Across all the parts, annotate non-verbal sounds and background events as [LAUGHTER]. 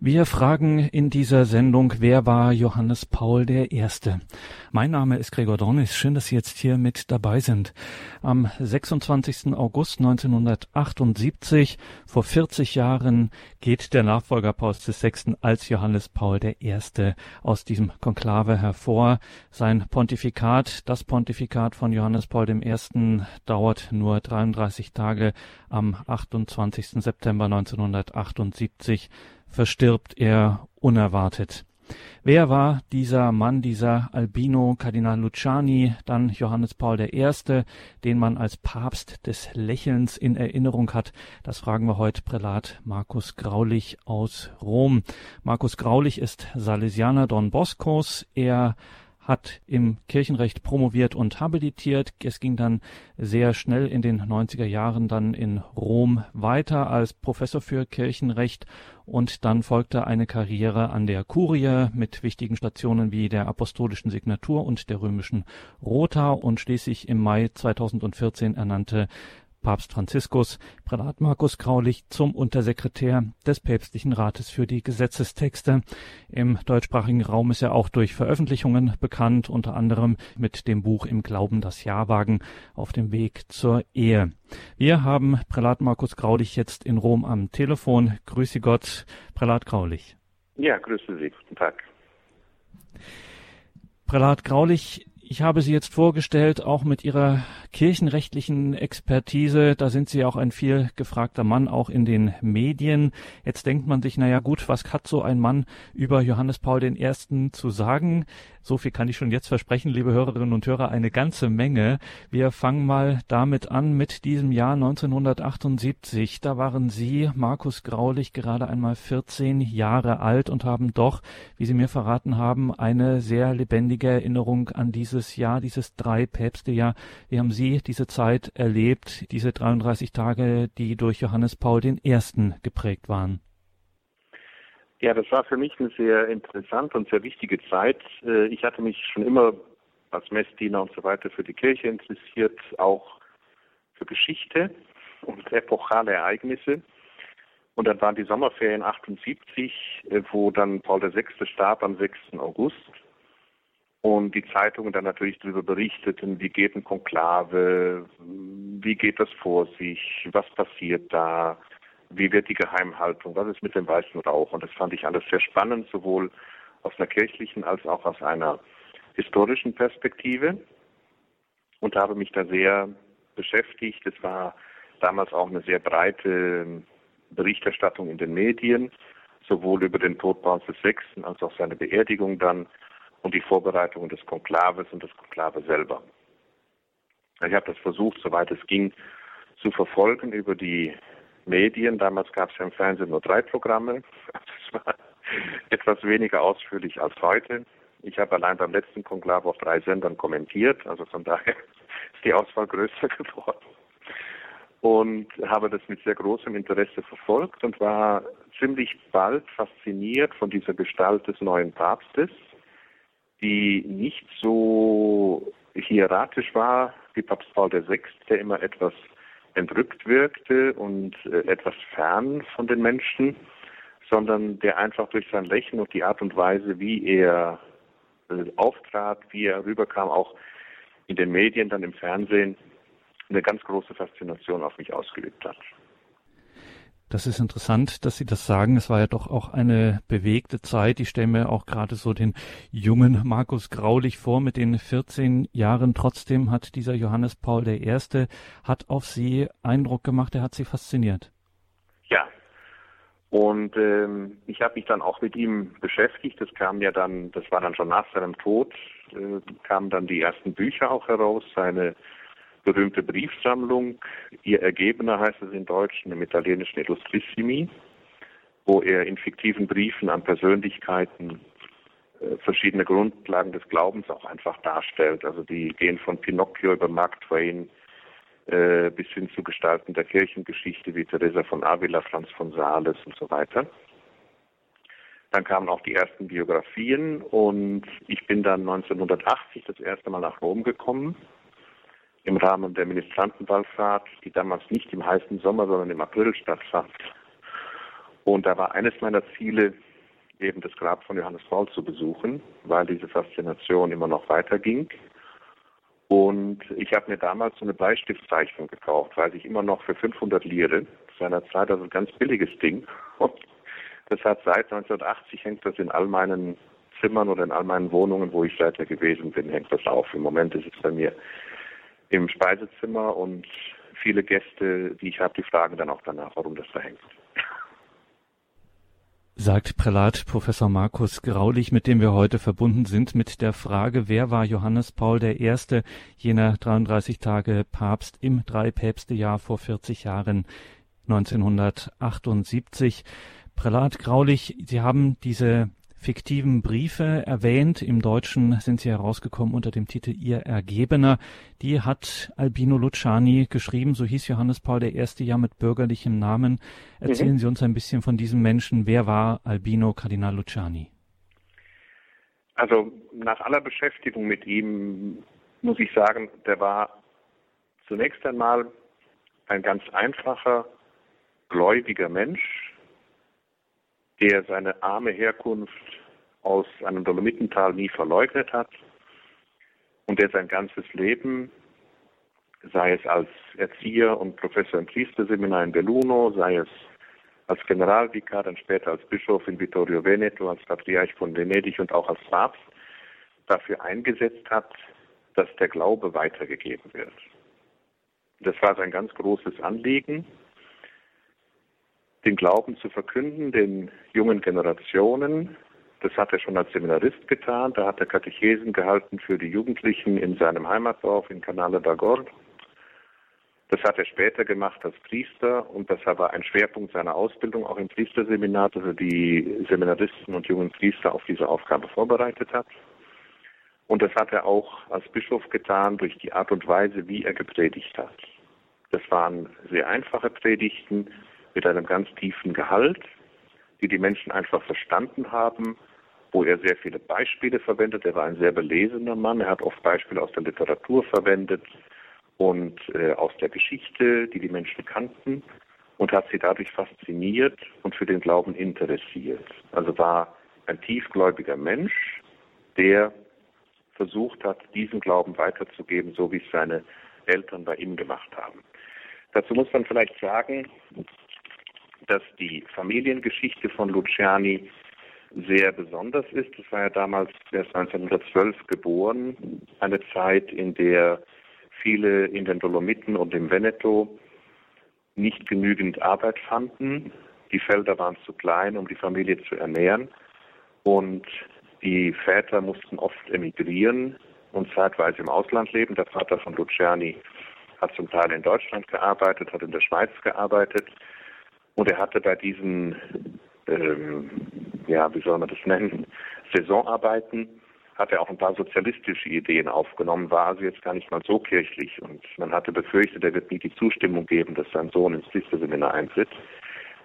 Wir fragen in dieser Sendung, wer war Johannes Paul I.? Mein Name ist Gregor Dornis. Schön, dass Sie jetzt hier mit dabei sind. Am 26. August 1978, vor 40 Jahren, geht der Nachfolger Pauls VI. als Johannes Paul I. aus diesem Konklave hervor. Sein Pontifikat, das Pontifikat von Johannes Paul I. dauert nur 33 Tage. Am 28. September 1978 verstirbt er unerwartet. Wer war dieser Mann, dieser Albino Kardinal Luciani, dann Johannes Paul I., den man als Papst des Lächelns in Erinnerung hat? Das fragen wir heute Prälat Markus Graulich aus Rom. Markus Graulich ist Salesianer Don Boscos. Er hat im Kirchenrecht promoviert und habilitiert. Es ging dann sehr schnell in den 90er Jahren dann in Rom weiter als Professor für Kirchenrecht und dann folgte eine Karriere an der Kurie mit wichtigen Stationen wie der Apostolischen Signatur und der römischen Rota und schließlich im Mai 2014 ernannte Papst Franziskus Prälat Markus Graulich zum Untersekretär des Päpstlichen Rates für die Gesetzestexte. Im deutschsprachigen Raum ist er auch durch Veröffentlichungen bekannt, unter anderem mit dem Buch Im Glauben das Jahrwagen auf dem Weg zur Ehe. Wir haben Prälat Markus Graulich jetzt in Rom am Telefon. Grüße Gott, Prälat Graulich. Ja, grüße Sie. Guten Tag. Prälat Graulich, ich habe Sie jetzt vorgestellt, auch mit Ihrer kirchenrechtlichen Expertise. Da sind Sie auch ein viel gefragter Mann, auch in den Medien. Jetzt denkt man sich, naja gut, was hat so ein Mann über Johannes Paul I. zu sagen? So viel kann ich schon jetzt versprechen, liebe Hörerinnen und Hörer, eine ganze Menge. Wir fangen mal damit an mit diesem Jahr 1978. Da waren Sie, Markus Graulich, gerade einmal 14 Jahre alt und haben doch, wie Sie mir verraten haben, eine sehr lebendige Erinnerung an dieses Jahr, dieses drei Päpste Jahr. Wie haben Sie diese Zeit erlebt, diese 33 Tage, die durch Johannes Paul I. geprägt waren? Ja, das war für mich eine sehr interessante und sehr wichtige Zeit. Äh, ich hatte mich schon immer als Messdiener und so weiter für die Kirche interessiert, auch für Geschichte und epochale Ereignisse. Und dann waren die Sommerferien 78, äh, wo dann Paul VI. starb am 6. August. Und die Zeitungen dann natürlich darüber berichteten, wie geht ein Konklave, wie geht das vor sich, was passiert da, wie wird die Geheimhaltung, was ist mit dem weißen Rauch. Und das fand ich alles sehr spannend, sowohl aus einer kirchlichen als auch aus einer historischen Perspektive und habe mich da sehr beschäftigt. Es war damals auch eine sehr breite Berichterstattung in den Medien, sowohl über den Tod Pauls VI. als auch seine Beerdigung dann und die Vorbereitungen des Konklaves und des Konklave selber. Ich habe das versucht, soweit es ging, zu verfolgen über die Medien. Damals gab es ja im Fernsehen nur drei Programme. Das war [LAUGHS] etwas weniger ausführlich als heute. Ich habe allein beim letzten Konklave auf drei Sendern kommentiert, also von daher [LAUGHS] ist die Auswahl größer [LAUGHS] geworden. Und habe das mit sehr großem Interesse verfolgt und war ziemlich bald fasziniert von dieser Gestalt des neuen Papstes, die nicht so hieratisch war wie Papst Paul VI., der immer etwas entrückt wirkte und äh, etwas fern von den Menschen, sondern der einfach durch sein Lächeln und die Art und Weise, wie er äh, auftrat, wie er rüberkam, auch in den Medien, dann im Fernsehen, eine ganz große Faszination auf mich ausgeübt hat. Das ist interessant, dass Sie das sagen. Es war ja doch auch eine bewegte Zeit. Ich stelle mir auch gerade so den jungen Markus Graulich vor mit den 14 Jahren. Trotzdem hat dieser Johannes Paul I. hat auf Sie Eindruck gemacht. Er hat Sie fasziniert. Ja. Und ähm, ich habe mich dann auch mit ihm beschäftigt. Das kam ja dann, das war dann schon nach seinem Tod, äh, kamen dann die ersten Bücher auch heraus, seine berühmte Briefsammlung, ihr Ergebener heißt es in Deutsch, im italienischen Illustrissimi, wo er in fiktiven Briefen an Persönlichkeiten äh, verschiedene Grundlagen des Glaubens auch einfach darstellt. Also die gehen von Pinocchio über Mark Twain äh, bis hin zu Gestalten der Kirchengeschichte wie Teresa von Avila, Franz von Sales und so weiter. Dann kamen auch die ersten Biografien und ich bin dann 1980 das erste Mal nach Rom gekommen im Rahmen der Ministrantenwallfahrt, die damals nicht im heißen Sommer, sondern im April stattfand. Und da war eines meiner Ziele, eben das Grab von Johannes Paul zu besuchen, weil diese Faszination immer noch weiterging. Und ich habe mir damals so eine Bleistiftzeichnung gekauft, weiß ich immer noch für 500 Lire. Seiner Zeit also ein ganz billiges Ding. Und [LAUGHS] das hat seit 1980 hängt das in all meinen Zimmern oder in all meinen Wohnungen, wo ich seither gewesen bin, hängt das auf. Im Moment ist es bei mir im Speisezimmer und viele Gäste, die ich habe, die fragen dann auch danach, warum das da hängt. Sagt Prälat Professor Markus Graulich, mit dem wir heute verbunden sind, mit der Frage, wer war Johannes Paul I., jener 33 Tage Papst im Dreipäpstejahr vor 40 Jahren, 1978. Prälat Graulich, Sie haben diese fiktiven Briefe erwähnt. Im Deutschen sind sie herausgekommen unter dem Titel Ihr Ergebener. Die hat Albino Luciani geschrieben. So hieß Johannes Paul I. ja mit bürgerlichem Namen. Erzählen mhm. Sie uns ein bisschen von diesem Menschen. Wer war Albino Kardinal Luciani? Also nach aller Beschäftigung mit ihm muss ich sagen, der war zunächst einmal ein ganz einfacher, gläubiger Mensch, der seine arme Herkunft aus einem Dolomitental nie verleugnet hat und der sein ganzes Leben, sei es als Erzieher und Professor im Priesterseminar in Belluno, sei es als Generalvikar, dann später als Bischof in Vittorio Veneto, als Patriarch von Venedig und auch als Papst, dafür eingesetzt hat, dass der Glaube weitergegeben wird. Das war sein ganz großes Anliegen den Glauben zu verkünden, den jungen Generationen. Das hat er schon als Seminarist getan. Da hat er Katechesen gehalten für die Jugendlichen in seinem Heimatdorf in Canale d'Agord. Das hat er später gemacht als Priester und das war ein Schwerpunkt seiner Ausbildung auch im Priesterseminar, dass er die Seminaristen und jungen Priester auf diese Aufgabe vorbereitet hat. Und das hat er auch als Bischof getan durch die Art und Weise, wie er gepredigt hat. Das waren sehr einfache Predigten, mit einem ganz tiefen Gehalt, die die Menschen einfach verstanden haben, wo er sehr viele Beispiele verwendet. Er war ein sehr belesener Mann. Er hat oft Beispiele aus der Literatur verwendet und äh, aus der Geschichte, die die Menschen kannten und hat sie dadurch fasziniert und für den Glauben interessiert. Also war ein tiefgläubiger Mensch, der versucht hat, diesen Glauben weiterzugeben, so wie es seine Eltern bei ihm gemacht haben. Dazu muss man vielleicht sagen, dass die Familiengeschichte von Luciani sehr besonders ist. Das war ja damals erst 1912 geboren, eine Zeit, in der viele in den Dolomiten und im Veneto nicht genügend Arbeit fanden. Die Felder waren zu klein, um die Familie zu ernähren. Und die Väter mussten oft emigrieren und zeitweise im Ausland leben. Der Vater von Luciani hat zum Teil in Deutschland gearbeitet, hat in der Schweiz gearbeitet. Und er hatte bei diesen, ähm, ja, wie soll man das nennen, Saisonarbeiten, hat er auch ein paar sozialistische Ideen aufgenommen, war also jetzt gar nicht mal so kirchlich. Und man hatte befürchtet, er wird nie die Zustimmung geben, dass sein Sohn ins Priesterseminar eintritt.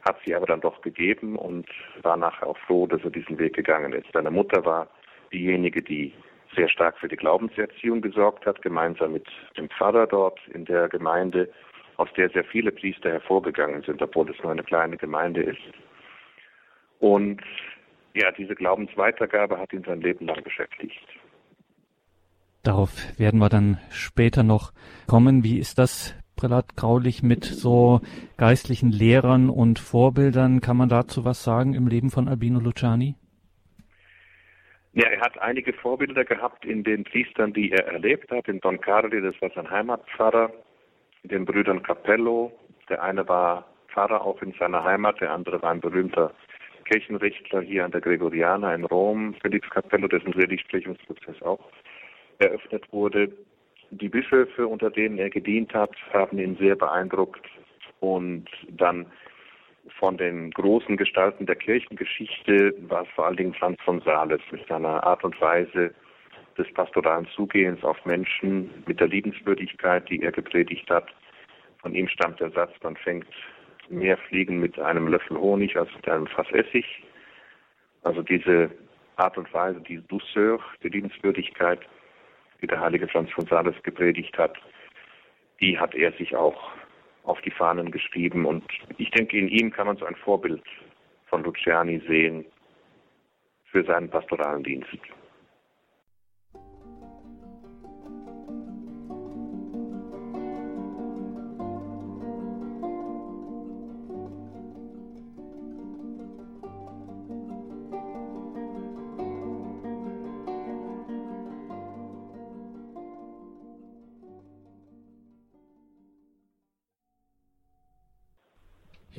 Hat sie aber dann doch gegeben und war nachher auch froh, dass er diesen Weg gegangen ist. Seine Mutter war diejenige, die sehr stark für die Glaubenserziehung gesorgt hat, gemeinsam mit dem Pfarrer dort in der Gemeinde aus der sehr viele Priester hervorgegangen sind, obwohl es nur eine kleine Gemeinde ist. Und ja, diese Glaubensweitergabe hat ihn sein Leben lang beschäftigt. Darauf werden wir dann später noch kommen. Wie ist das, Prälat Graulich, mit so geistlichen Lehrern und Vorbildern? Kann man dazu was sagen im Leben von Albino Luciani? Ja, er hat einige Vorbilder gehabt in den Priestern, die er erlebt hat. In Don Carli, das war sein Heimatpfarrer, den Brüdern Capello. Der eine war Pfarrer auch in seiner Heimat, der andere war ein berühmter Kirchenrichter hier an der Gregoriana in Rom, Felix Capello, dessen Seligsprechungsprozess auch eröffnet wurde. Die Bischöfe, unter denen er gedient hat, haben ihn sehr beeindruckt und dann von den großen Gestalten der Kirchengeschichte war es vor allen Dingen Franz von Sales mit seiner Art und Weise, des pastoralen Zugehens auf Menschen mit der Liebenswürdigkeit, die er gepredigt hat. Von ihm stammt der Satz, man fängt mehr Fliegen mit einem Löffel Honig als mit einem Fass Essig. Also diese Art und Weise, die Douceur, die Liebenswürdigkeit, die der heilige Franz von Sales gepredigt hat, die hat er sich auch auf die Fahnen geschrieben. Und ich denke, in ihm kann man so ein Vorbild von Luciani sehen, für seinen pastoralen Dienst.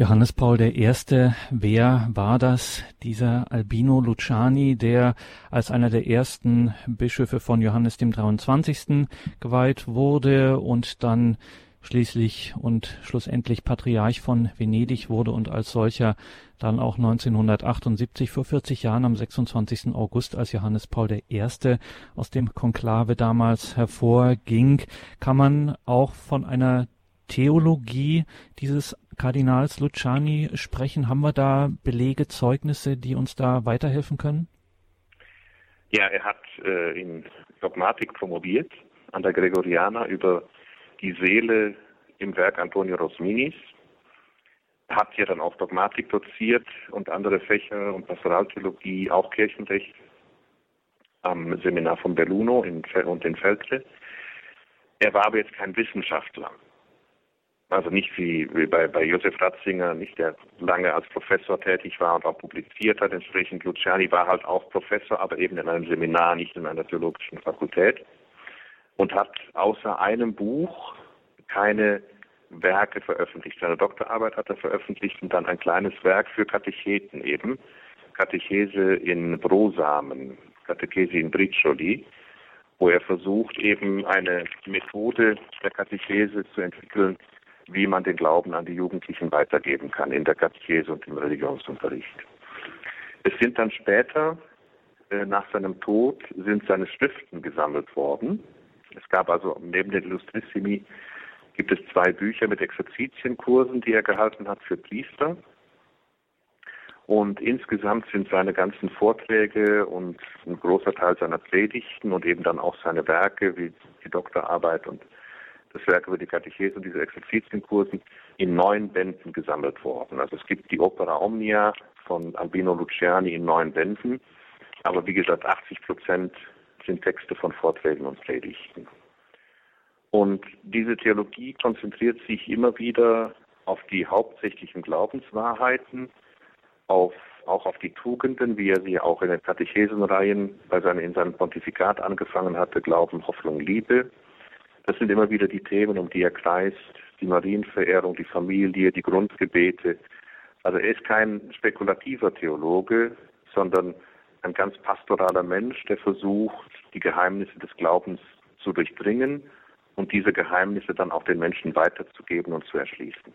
Johannes Paul I., wer war das? Dieser Albino Luciani, der als einer der ersten Bischöfe von Johannes dem 23. geweiht wurde und dann schließlich und schlussendlich Patriarch von Venedig wurde und als solcher dann auch 1978 vor 40 Jahren am 26. August als Johannes Paul I. aus dem Konklave damals hervorging, kann man auch von einer Theologie dieses Kardinals Luciani sprechen? Haben wir da Belege, Zeugnisse, die uns da weiterhelfen können? Ja, er hat äh, in Dogmatik promoviert an der Gregoriana über die Seele im Werk Antonio Rosminis. Hat hier dann auch Dogmatik doziert und andere Fächer und Pastoraltheologie, auch Kirchenrecht am Seminar von Belluno in, und in Feltre. Er war aber jetzt kein Wissenschaftler. Also nicht wie, wie bei, bei Josef Ratzinger, nicht der lange als Professor tätig war und auch publiziert hat. Entsprechend Luciani war halt auch Professor, aber eben in einem Seminar, nicht in einer theologischen Fakultät. Und hat außer einem Buch keine Werke veröffentlicht. Seine Doktorarbeit hat er veröffentlicht und dann ein kleines Werk für Katecheten eben. Katechese in Brosamen, Katechese in Briccioli, wo er versucht, eben eine Methode der Katechese zu entwickeln, wie man den Glauben an die Jugendlichen weitergeben kann in der Katechese und im Religionsunterricht. Es sind dann später, äh, nach seinem Tod, sind seine Schriften gesammelt worden. Es gab also neben den Illustrissimi gibt es zwei Bücher mit Exerzitienkursen, die er gehalten hat für Priester. Und insgesamt sind seine ganzen Vorträge und ein großer Teil seiner Predigten und eben dann auch seine Werke wie die Doktorarbeit und das Werk über die Katechese und diese Exerzitienkursen in neun Bänden gesammelt worden. Also es gibt die Opera Omnia von Albino Luciani in neun Bänden, aber wie gesagt, 80 Prozent sind Texte von Vorträgen und Predigten. Und diese Theologie konzentriert sich immer wieder auf die hauptsächlichen Glaubenswahrheiten, auf, auch auf die Tugenden, wie er sie auch in den Katechesenreihen bei seinem, in seinem Pontifikat angefangen hatte, Glauben, Hoffnung, Liebe. Das sind immer wieder die Themen, um die er kreist, die Marienverehrung, die Familie, die Grundgebete. Also er ist kein spekulativer Theologe, sondern ein ganz pastoraler Mensch, der versucht, die Geheimnisse des Glaubens zu durchdringen und diese Geheimnisse dann auch den Menschen weiterzugeben und zu erschließen.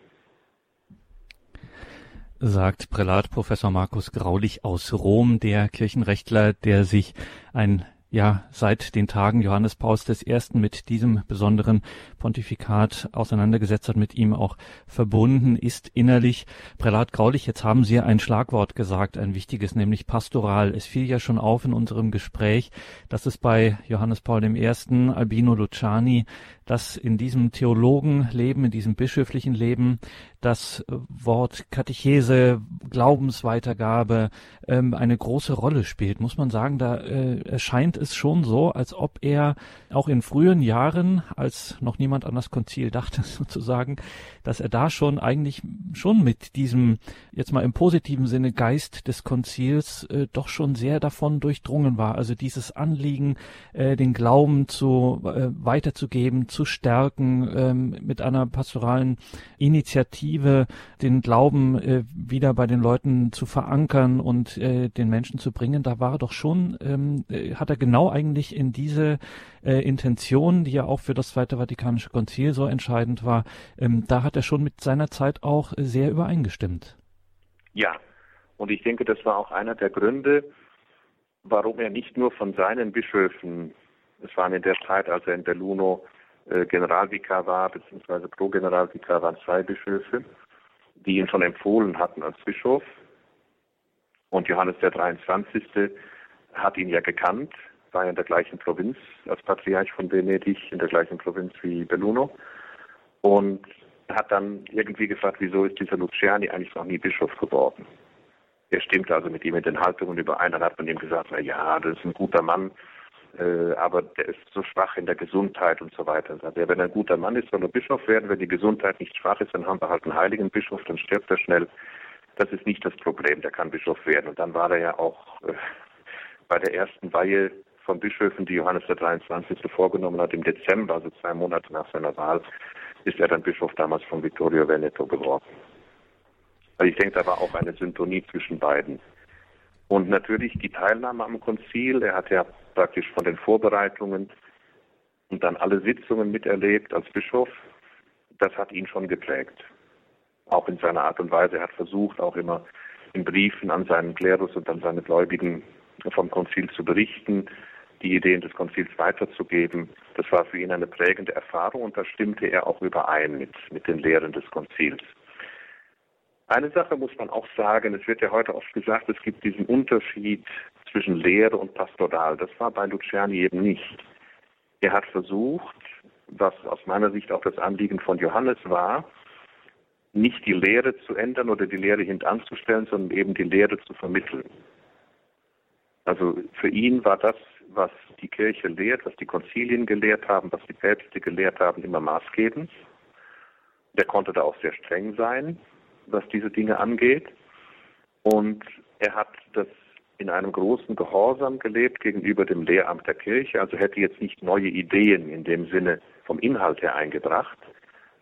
Sagt Prälat Professor Markus Graulich aus Rom, der Kirchenrechtler, der sich ein ja seit den Tagen Johannes Pauls I. mit diesem besonderen Pontifikat auseinandergesetzt hat, mit ihm auch verbunden ist innerlich. Prälat Graulich, jetzt haben Sie ein Schlagwort gesagt, ein wichtiges, nämlich pastoral. Es fiel ja schon auf in unserem Gespräch, dass es bei Johannes Paul I., Albino Luciani, dass in diesem Theologenleben, in diesem bischöflichen Leben das Wort Katechese, Glaubensweitergabe ähm, eine große Rolle spielt. Muss man sagen, da äh, erscheint es schon so, als ob er auch in frühen Jahren, als noch niemand an das Konzil dachte [LAUGHS] sozusagen, dass er da schon eigentlich schon mit diesem, jetzt mal im positiven Sinne, Geist des Konzils äh, doch schon sehr davon durchdrungen war. Also dieses Anliegen, äh, den Glauben zu äh, weiterzugeben, zu stärken, ähm, mit einer pastoralen Initiative den Glauben äh, wieder bei den Leuten zu verankern und äh, den Menschen zu bringen, da war er doch schon, ähm, äh, hat er genau eigentlich in diese äh, Intention, die ja auch für das Zweite Vatikanische Konzil so entscheidend war, ähm, da hat er schon mit seiner Zeit auch sehr übereingestimmt. Ja, und ich denke, das war auch einer der Gründe, warum er nicht nur von seinen Bischöfen, es waren in der Zeit, als er in Belluno Generalvikar war, beziehungsweise Pro-Generalvikar waren zwei Bischöfe, die ihn schon empfohlen hatten als Bischof. Und Johannes der 23. hat ihn ja gekannt, war ja in der gleichen Provinz als Patriarch von Venedig, in der gleichen Provinz wie Belluno. Und hat dann irgendwie gefragt, wieso ist dieser Luciani eigentlich noch nie Bischof geworden? Er stimmte also mit ihm in den Haltungen überein. Dann hat man ihm gesagt, na ja, das ist ein guter Mann, äh, aber der ist so schwach in der Gesundheit und so weiter. Also wenn er ein guter Mann ist, soll er Bischof werden. Wenn die Gesundheit nicht schwach ist, dann haben wir halt einen heiligen Bischof, dann stirbt er schnell. Das ist nicht das Problem, der kann Bischof werden. Und dann war er ja auch äh, bei der ersten Weihe von Bischöfen, die Johannes der 23. vorgenommen hat, im Dezember, also zwei Monate nach seiner Wahl, ist er dann Bischof damals von Vittorio Veneto geworden. Also ich denke, da war auch eine Syntonie zwischen beiden. Und natürlich die Teilnahme am Konzil. Er hat ja praktisch von den Vorbereitungen und dann alle Sitzungen miterlebt als Bischof. Das hat ihn schon geprägt. Auch in seiner Art und Weise. Er hat versucht, auch immer in Briefen an seinen Klerus und an seine Gläubigen vom Konzil zu berichten, die Ideen des Konzils weiterzugeben. Das war für ihn eine prägende Erfahrung und da stimmte er auch überein mit, mit den Lehren des Konzils. Eine Sache muss man auch sagen, es wird ja heute oft gesagt, es gibt diesen Unterschied zwischen Lehre und Pastoral. Das war bei Luciani eben nicht. Er hat versucht, was aus meiner Sicht auch das Anliegen von Johannes war, nicht die Lehre zu ändern oder die Lehre hintanzustellen, sondern eben die Lehre zu vermitteln. Also für ihn war das, was die Kirche lehrt, was die Konzilien gelehrt haben, was die Päpste gelehrt haben, immer maßgebend. Der konnte da auch sehr streng sein, was diese Dinge angeht. Und er hat das in einem großen Gehorsam gelebt gegenüber dem Lehramt der Kirche, also hätte jetzt nicht neue Ideen in dem Sinne vom Inhalt her eingebracht,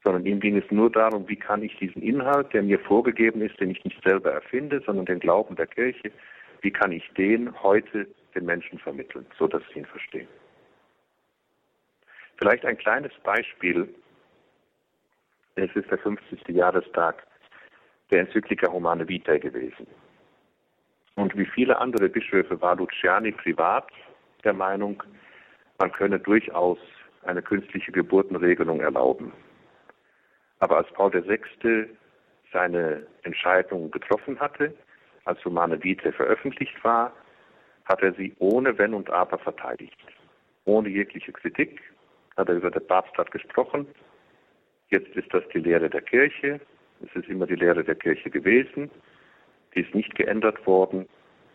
sondern ihm ging es nur darum, wie kann ich diesen Inhalt, der mir vorgegeben ist, den ich nicht selber erfinde, sondern den Glauben der Kirche, wie kann ich den heute den Menschen vermitteln, so dass sie ihn verstehen. Vielleicht ein kleines Beispiel. Es ist der 50. Jahrestag der Enzyklika Humane Vitae gewesen. Und wie viele andere Bischöfe war Luciani privat der Meinung, man könne durchaus eine künstliche Geburtenregelung erlauben. Aber als Paul VI. seine Entscheidung getroffen hatte, als Humane Vitae veröffentlicht war, hat er sie ohne Wenn und Aber verteidigt. Ohne jegliche Kritik hat er über den Papst hat gesprochen. Jetzt ist das die Lehre der Kirche. Es ist immer die Lehre der Kirche gewesen. Die ist nicht geändert worden.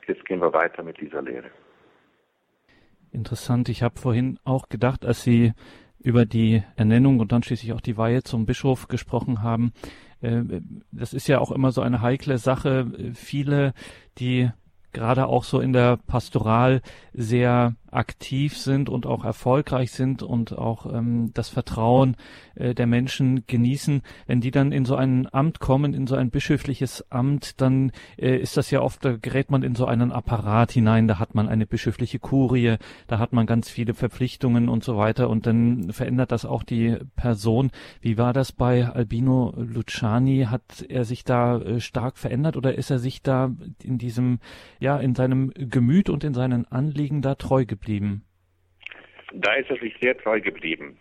Jetzt gehen wir weiter mit dieser Lehre. Interessant. Ich habe vorhin auch gedacht, als Sie über die Ernennung und dann schließlich auch die Weihe zum Bischof gesprochen haben, äh, das ist ja auch immer so eine heikle Sache. Viele, die gerade auch so in der Pastoral sehr aktiv sind und auch erfolgreich sind und auch ähm, das Vertrauen äh, der Menschen genießen, wenn die dann in so ein Amt kommen, in so ein bischöfliches Amt, dann äh, ist das ja oft, da gerät man in so einen Apparat hinein, da hat man eine bischöfliche Kurie, da hat man ganz viele Verpflichtungen und so weiter und dann verändert das auch die Person. Wie war das bei Albino Luciani? Hat er sich da äh, stark verändert oder ist er sich da in diesem, ja, in seinem Gemüt und in seinen Anliegen da treu geblieben? Geblieben? Da ist er sich sehr treu geblieben.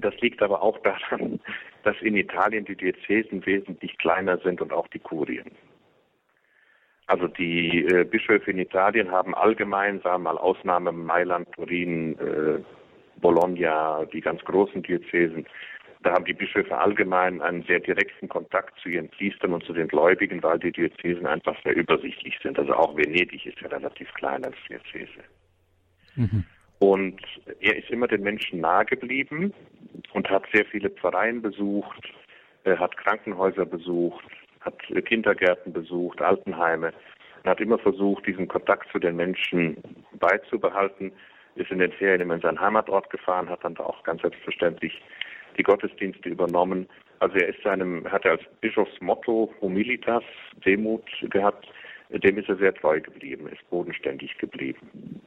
Das liegt aber auch daran, dass in Italien die Diözesen wesentlich kleiner sind und auch die Kurien. Also die äh, Bischöfe in Italien haben allgemein, sagen wir mal Ausnahme Mailand, Turin, äh, Bologna, die ganz großen Diözesen, da haben die Bischöfe allgemein einen sehr direkten Kontakt zu ihren Priestern und zu den Gläubigen, weil die Diözesen einfach sehr übersichtlich sind. Also auch Venedig ist ja relativ klein als Diözese. Mhm. Und er ist immer den Menschen nahe geblieben und hat sehr viele Pfarreien besucht, er hat Krankenhäuser besucht, hat Kindergärten besucht, Altenheime und hat immer versucht, diesen Kontakt zu den Menschen beizubehalten, ist in den Ferien immer in seinen Heimatort gefahren, hat dann da auch ganz selbstverständlich die Gottesdienste übernommen. Also er ist seinem, hat er als Bischofsmotto Humilitas, Demut gehabt, dem ist er sehr treu geblieben, ist bodenständig geblieben.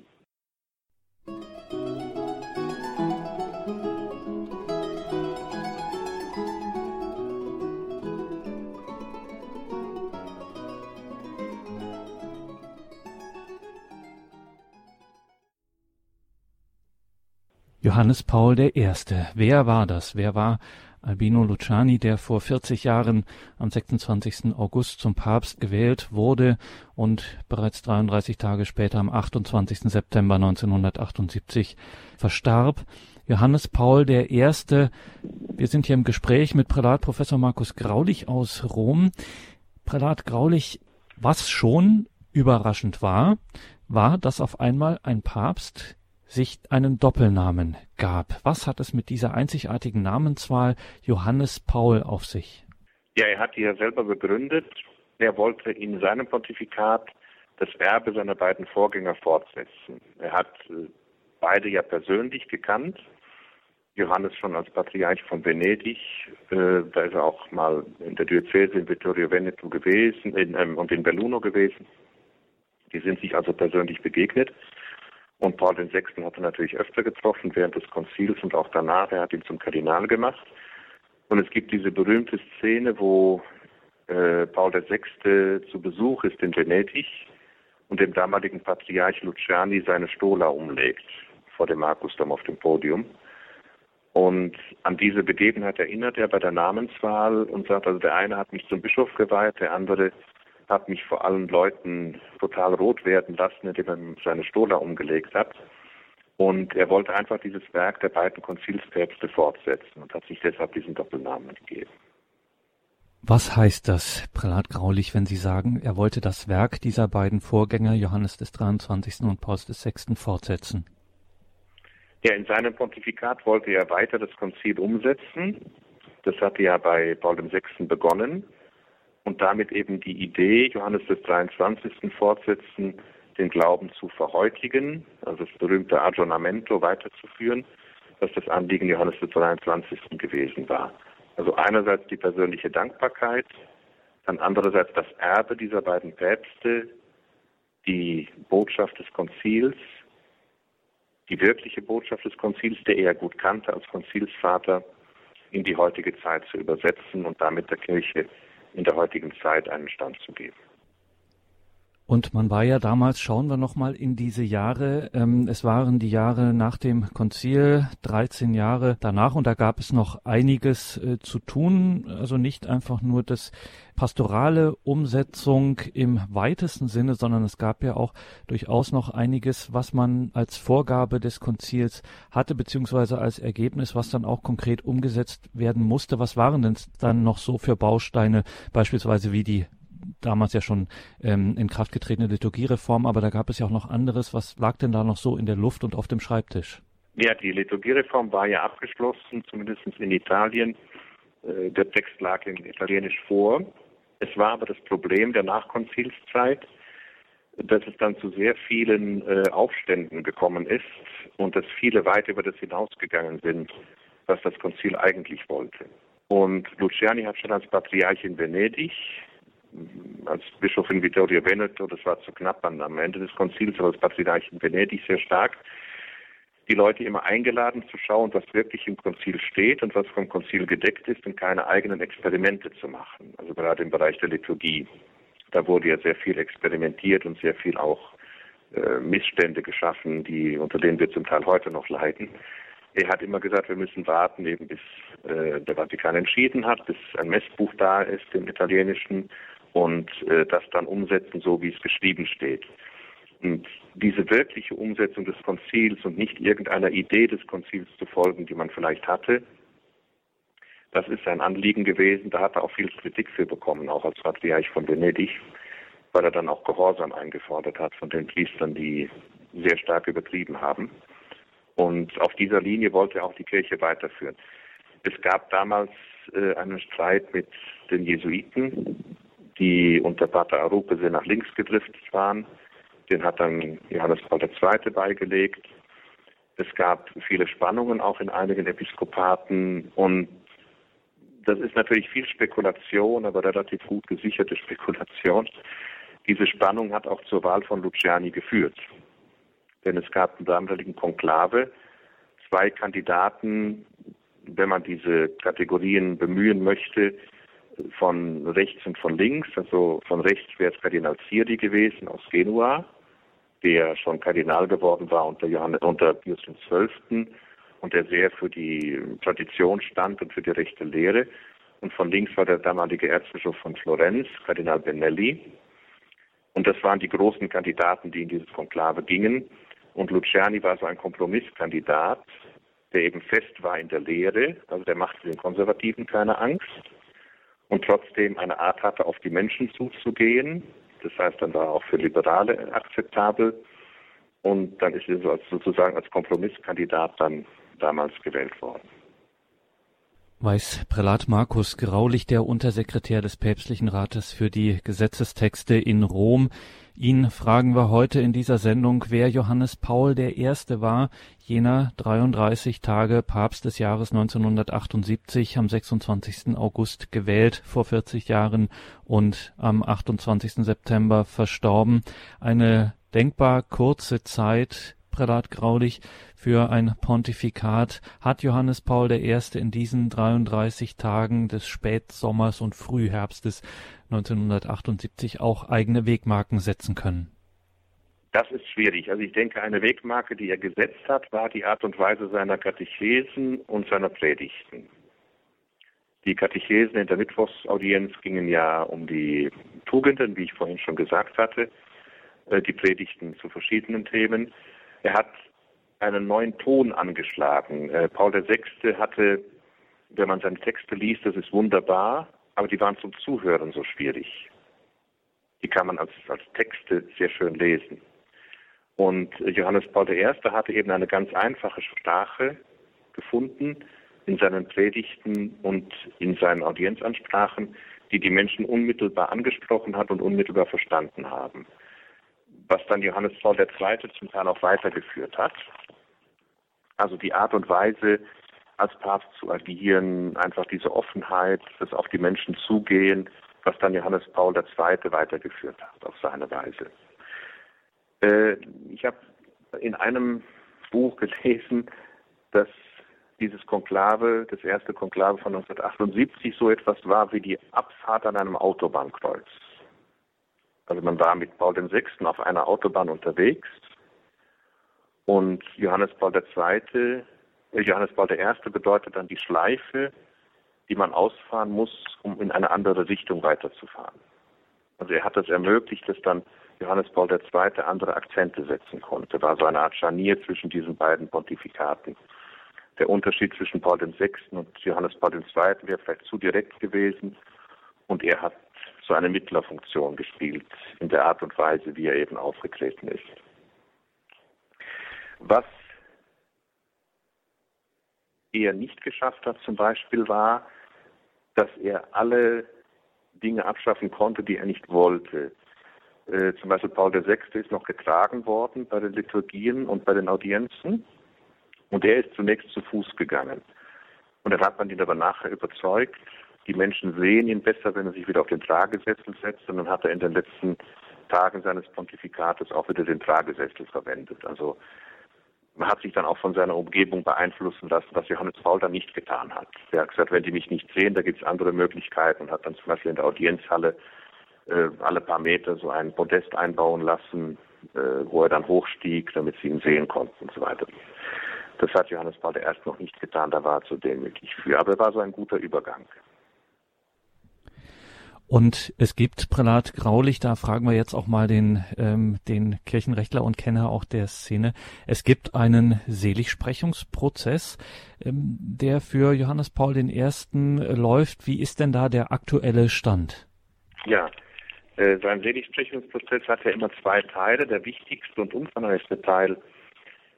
Johannes Paul I. Wer war das? Wer war Albino Luciani, der vor 40 Jahren am 26. August zum Papst gewählt wurde und bereits 33 Tage später am 28. September 1978 verstarb. Johannes Paul I. Wir sind hier im Gespräch mit Prälat Professor Markus Graulich aus Rom. Prälat Graulich, Was schon überraschend war, war, dass auf einmal ein Papst sich einen Doppelnamen gab. Was hat es mit dieser einzigartigen Namenswahl Johannes Paul auf sich? Ja, er hat die ja selber begründet. Er wollte in seinem Pontifikat das Erbe seiner beiden Vorgänger fortsetzen. Er hat äh, beide ja persönlich gekannt. Johannes schon als Patriarch von Venedig, äh, da ist er auch mal in der Diözese in Vittorio Veneto gewesen in, ähm, und in Belluno gewesen. Die sind sich also persönlich begegnet. Und Paul VI. hat er natürlich öfter getroffen während des Konzils und auch danach. Er hat ihn zum Kardinal gemacht. Und es gibt diese berühmte Szene, wo äh, Paul VI. zu Besuch ist in Venedig und dem damaligen Patriarch Luciani seine Stola umlegt vor dem Markusdom auf dem Podium. Und an diese Begebenheit erinnert er bei der Namenswahl und sagt, also der eine hat mich zum Bischof geweiht, der andere hat mich vor allen Leuten total rot werden lassen, indem er seine Stola umgelegt hat. Und er wollte einfach dieses Werk der beiden Konzilspäpste fortsetzen und hat sich deshalb diesen Doppelnamen gegeben. Was heißt das, Prälat Graulich, wenn Sie sagen, er wollte das Werk dieser beiden Vorgänger, Johannes des 23. und Paulus des 6. fortsetzen? Ja, in seinem Pontifikat wollte er weiter das Konzil umsetzen. Das hatte ja bei Paul VI. begonnen und damit eben die Idee, Johannes des 23. fortsetzen, den Glauben zu verhäutigen, also das berühmte Aggiornamento weiterzuführen, was das Anliegen Johannes des 23. gewesen war. Also einerseits die persönliche Dankbarkeit, dann andererseits das Erbe dieser beiden Päpste, die Botschaft des Konzils, die wirkliche Botschaft des Konzils, der er gut kannte als Konzilsvater, in die heutige Zeit zu übersetzen und damit der Kirche in der heutigen Zeit einen Stand zu geben. Und man war ja damals, schauen wir nochmal in diese Jahre, ähm, es waren die Jahre nach dem Konzil, 13 Jahre danach und da gab es noch einiges äh, zu tun, also nicht einfach nur das pastorale Umsetzung im weitesten Sinne, sondern es gab ja auch durchaus noch einiges, was man als Vorgabe des Konzils hatte, beziehungsweise als Ergebnis, was dann auch konkret umgesetzt werden musste. Was waren denn dann noch so für Bausteine, beispielsweise wie die damals ja schon ähm, in Kraft getretene Liturgiereform, aber da gab es ja auch noch anderes. Was lag denn da noch so in der Luft und auf dem Schreibtisch? Ja, die Liturgiereform war ja abgeschlossen, zumindest in Italien. Äh, der Text lag in Italienisch vor. Es war aber das Problem der Nachkonzilszeit, dass es dann zu sehr vielen äh, Aufständen gekommen ist und dass viele weit über das hinausgegangen sind, was das Konzil eigentlich wollte. Und Luciani hat schon als Patriarch in Venedig als Bischof in Vittorio Veneto, das war zu knapp an, am Ende des Konzils, aber das Patriarch in Venedig sehr stark, die Leute immer eingeladen zu schauen, was wirklich im Konzil steht und was vom Konzil gedeckt ist und keine eigenen Experimente zu machen. Also gerade im Bereich der Liturgie. Da wurde ja sehr viel experimentiert und sehr viel auch äh, Missstände geschaffen, die, unter denen wir zum Teil heute noch leiden. Er hat immer gesagt, wir müssen warten, eben bis äh, der Vatikan entschieden hat, bis ein Messbuch da ist im Italienischen und äh, das dann umsetzen, so wie es geschrieben steht. Und diese wirkliche Umsetzung des Konzils und nicht irgendeiner Idee des Konzils zu folgen, die man vielleicht hatte, das ist sein Anliegen gewesen. Da hat er auch viel Kritik für bekommen, auch als Patriarch von Venedig, weil er dann auch Gehorsam eingefordert hat von den Priestern, die sehr stark übertrieben haben. Und auf dieser Linie wollte er auch die Kirche weiterführen. Es gab damals äh, einen Streit mit den Jesuiten, die unter Pater Arupe sehr nach links gedriftet waren. Den hat dann Johannes Paul II. beigelegt. Es gab viele Spannungen auch in einigen Episkopaten und das ist natürlich viel Spekulation, aber relativ gut gesicherte Spekulation. Diese Spannung hat auch zur Wahl von Luciani geführt. Denn es gab im damaligen Konklave zwei Kandidaten, wenn man diese Kategorien bemühen möchte, von rechts und von links. Also von rechts wäre es Kardinal Zierdi gewesen aus Genua, der schon Kardinal geworden war unter, Johannes, unter Pius XII. und der sehr für die Tradition stand und für die rechte Lehre. Und von links war der damalige Erzbischof von Florenz, Kardinal Benelli. Und das waren die großen Kandidaten, die in dieses Konklave gingen. Und Luciani war so ein Kompromisskandidat, der eben fest war in der Lehre, also der machte den Konservativen keine Angst und trotzdem eine Art hatte, auf die Menschen zuzugehen, Das heißt, dann war auch für Liberale akzeptabel. Und dann ist er sozusagen als Kompromisskandidat dann damals gewählt worden. Weiß Prälat Markus Graulich, der Untersekretär des Päpstlichen Rates für die Gesetzestexte in Rom. Ihn fragen wir heute in dieser Sendung, wer Johannes Paul I. war, jener 33 Tage Papst des Jahres 1978, am 26. August gewählt, vor 40 Jahren und am 28. September verstorben. Eine denkbar kurze Zeit, Prälat Graulich, für ein Pontifikat hat Johannes Paul I. in diesen 33 Tagen des Spätsommers und Frühherbstes 1978 auch eigene Wegmarken setzen können? Das ist schwierig. Also ich denke, eine Wegmarke, die er gesetzt hat, war die Art und Weise seiner Katechesen und seiner Predigten. Die Katechesen in der Mittwochsaudienz gingen ja um die Tugenden, wie ich vorhin schon gesagt hatte, äh, die Predigten zu verschiedenen Themen. Er hat einen neuen Ton angeschlagen. Äh, Paul VI. hatte, wenn man seine Texte liest, das ist wunderbar, aber die waren zum Zuhören so schwierig. Die kann man als, als Texte sehr schön lesen. Und Johannes Paul I. hatte eben eine ganz einfache Sprache gefunden in seinen Predigten und in seinen Audienzansprachen, die die Menschen unmittelbar angesprochen hat und unmittelbar verstanden haben. Was dann Johannes Paul II. zum Teil auch weitergeführt hat. Also die Art und Weise, als Papst zu agieren, einfach diese Offenheit, das auf die Menschen zugehen, was dann Johannes Paul II. weitergeführt hat auf seine Weise. Äh, ich habe in einem Buch gelesen, dass dieses Konklave, das erste Konklave von 1978, so etwas war wie die Abfahrt an einem Autobahnkreuz. Also man war mit Paul VI. auf einer Autobahn unterwegs und Johannes Paul II., äh, Johannes Paul I. bedeutet dann die Schleife, die man ausfahren muss, um in eine andere Richtung weiterzufahren. Also er hat es das ermöglicht, dass dann Johannes Paul II. andere Akzente setzen konnte. War so eine Art Scharnier zwischen diesen beiden Pontifikaten. Der Unterschied zwischen Paul VI. und Johannes Paul II. wäre vielleicht zu direkt gewesen und er hat so eine Mittlerfunktion gespielt in der Art und Weise, wie er eben aufgetreten ist. Was er nicht geschafft hat zum Beispiel war, dass er alle Dinge abschaffen konnte, die er nicht wollte. Äh, zum Beispiel Paul VI. ist noch getragen worden bei den Liturgien und bei den Audienzen und er ist zunächst zu Fuß gegangen. Und dann hat man ihn aber nachher überzeugt, die Menschen sehen ihn besser, wenn er sich wieder auf den Tragesessel setzt und dann hat er in den letzten Tagen seines Pontifikates auch wieder den Tragesessel verwendet. Also man hat sich dann auch von seiner Umgebung beeinflussen lassen, was Johannes Paul dann nicht getan hat. Er hat gesagt, wenn die mich nicht sehen, da gibt es andere Möglichkeiten und hat dann zum Beispiel in der Audienzhalle äh, alle paar Meter so ein Podest einbauen lassen, äh, wo er dann hochstieg, damit sie ihn sehen konnten und so weiter. Das hat Johannes Paul I. noch nicht getan, da war er zu demütig für. Aber er war so ein guter Übergang. Und es gibt Prälat Graulich, da fragen wir jetzt auch mal den, ähm, den Kirchenrechtler und Kenner auch der Szene. Es gibt einen Seligsprechungsprozess, ähm, der für Johannes Paul I. läuft. Wie ist denn da der aktuelle Stand? Ja, äh, sein Seligsprechungsprozess hat ja immer zwei Teile. Der wichtigste und umfangreichste Teil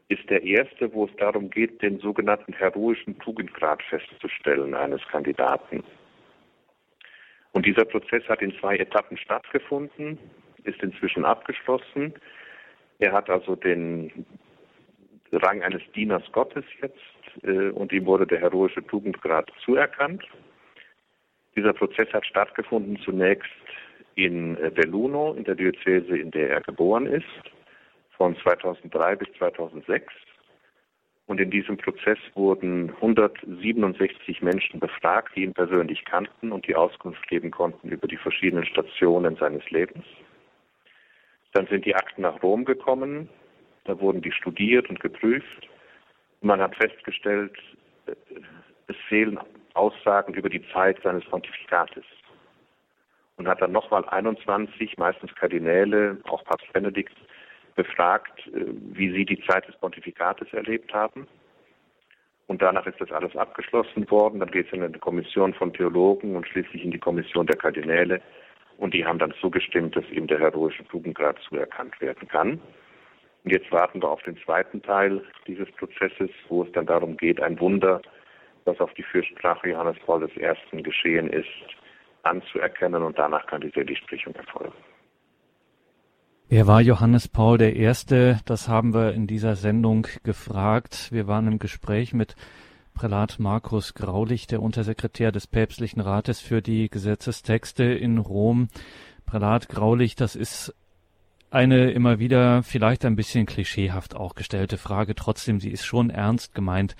ist der erste, wo es darum geht, den sogenannten heroischen Tugendgrad festzustellen eines Kandidaten. Und dieser Prozess hat in zwei Etappen stattgefunden, ist inzwischen abgeschlossen. Er hat also den Rang eines Dieners Gottes jetzt äh, und ihm wurde der heroische Tugendgrad zuerkannt. Dieser Prozess hat stattgefunden zunächst in äh, Belluno, in der Diözese, in der er geboren ist, von 2003 bis 2006. Und in diesem Prozess wurden 167 Menschen befragt, die ihn persönlich kannten und die Auskunft geben konnten über die verschiedenen Stationen seines Lebens. Dann sind die Akten nach Rom gekommen, da wurden die studiert und geprüft. Man hat festgestellt, äh, es fehlen Aussagen über die Zeit seines Pontifikates. Und hat dann nochmal 21, meistens Kardinäle, auch Papst Benedikt, befragt, äh, wie sie die Zeit des Pontifikates erlebt haben. Und danach ist das alles abgeschlossen worden. Dann geht es in eine Kommission von Theologen und schließlich in die Kommission der Kardinäle. Und die haben dann zugestimmt, dass ihm der heroische Tugendgrad zuerkannt werden kann. Und jetzt warten wir auf den zweiten Teil dieses Prozesses, wo es dann darum geht, ein Wunder, was auf die Fürsprache Johannes Paul I. geschehen ist, anzuerkennen und danach kann die Seligsprechung erfolgen. Wer war Johannes Paul I.? Das haben wir in dieser Sendung gefragt. Wir waren im Gespräch mit Prälat Markus Graulich, der Untersekretär des Päpstlichen Rates für die Gesetzestexte in Rom. Prälat Graulich, das ist eine immer wieder vielleicht ein bisschen klischeehaft auch gestellte Frage. Trotzdem, sie ist schon ernst gemeint.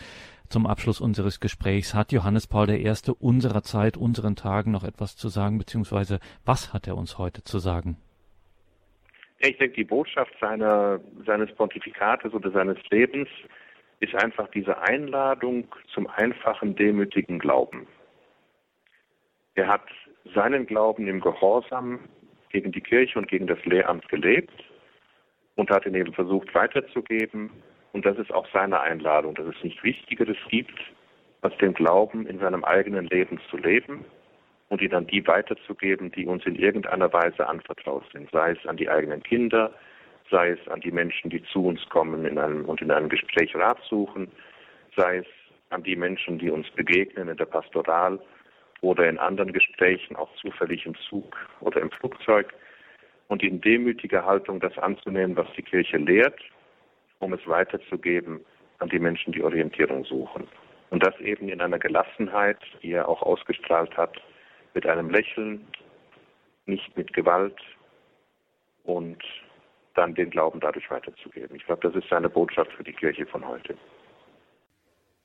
Zum Abschluss unseres Gesprächs hat Johannes Paul I. unserer Zeit, unseren Tagen noch etwas zu sagen, beziehungsweise was hat er uns heute zu sagen? Ich denke, die Botschaft seiner, seines Pontifikates oder seines Lebens ist einfach diese Einladung zum einfachen, demütigen Glauben. Er hat seinen Glauben im Gehorsam gegen die Kirche und gegen das Lehramt gelebt und hat ihn eben versucht weiterzugeben. Und das ist auch seine Einladung, dass es nicht Wichtigeres gibt, als den Glauben in seinem eigenen Leben zu leben und ihn an die weiterzugeben, die uns in irgendeiner Weise anvertraut sind, sei es an die eigenen Kinder, sei es an die Menschen, die zu uns kommen in einem, und in einem Gespräch Rat suchen, sei es an die Menschen, die uns begegnen in der Pastoral oder in anderen Gesprächen, auch zufällig im Zug oder im Flugzeug, und in demütiger Haltung das anzunehmen, was die Kirche lehrt, um es weiterzugeben an die Menschen, die Orientierung suchen. Und das eben in einer Gelassenheit, die er auch ausgestrahlt hat, mit einem Lächeln, nicht mit Gewalt und dann den Glauben dadurch weiterzugeben. Ich glaube, das ist seine Botschaft für die Kirche von heute.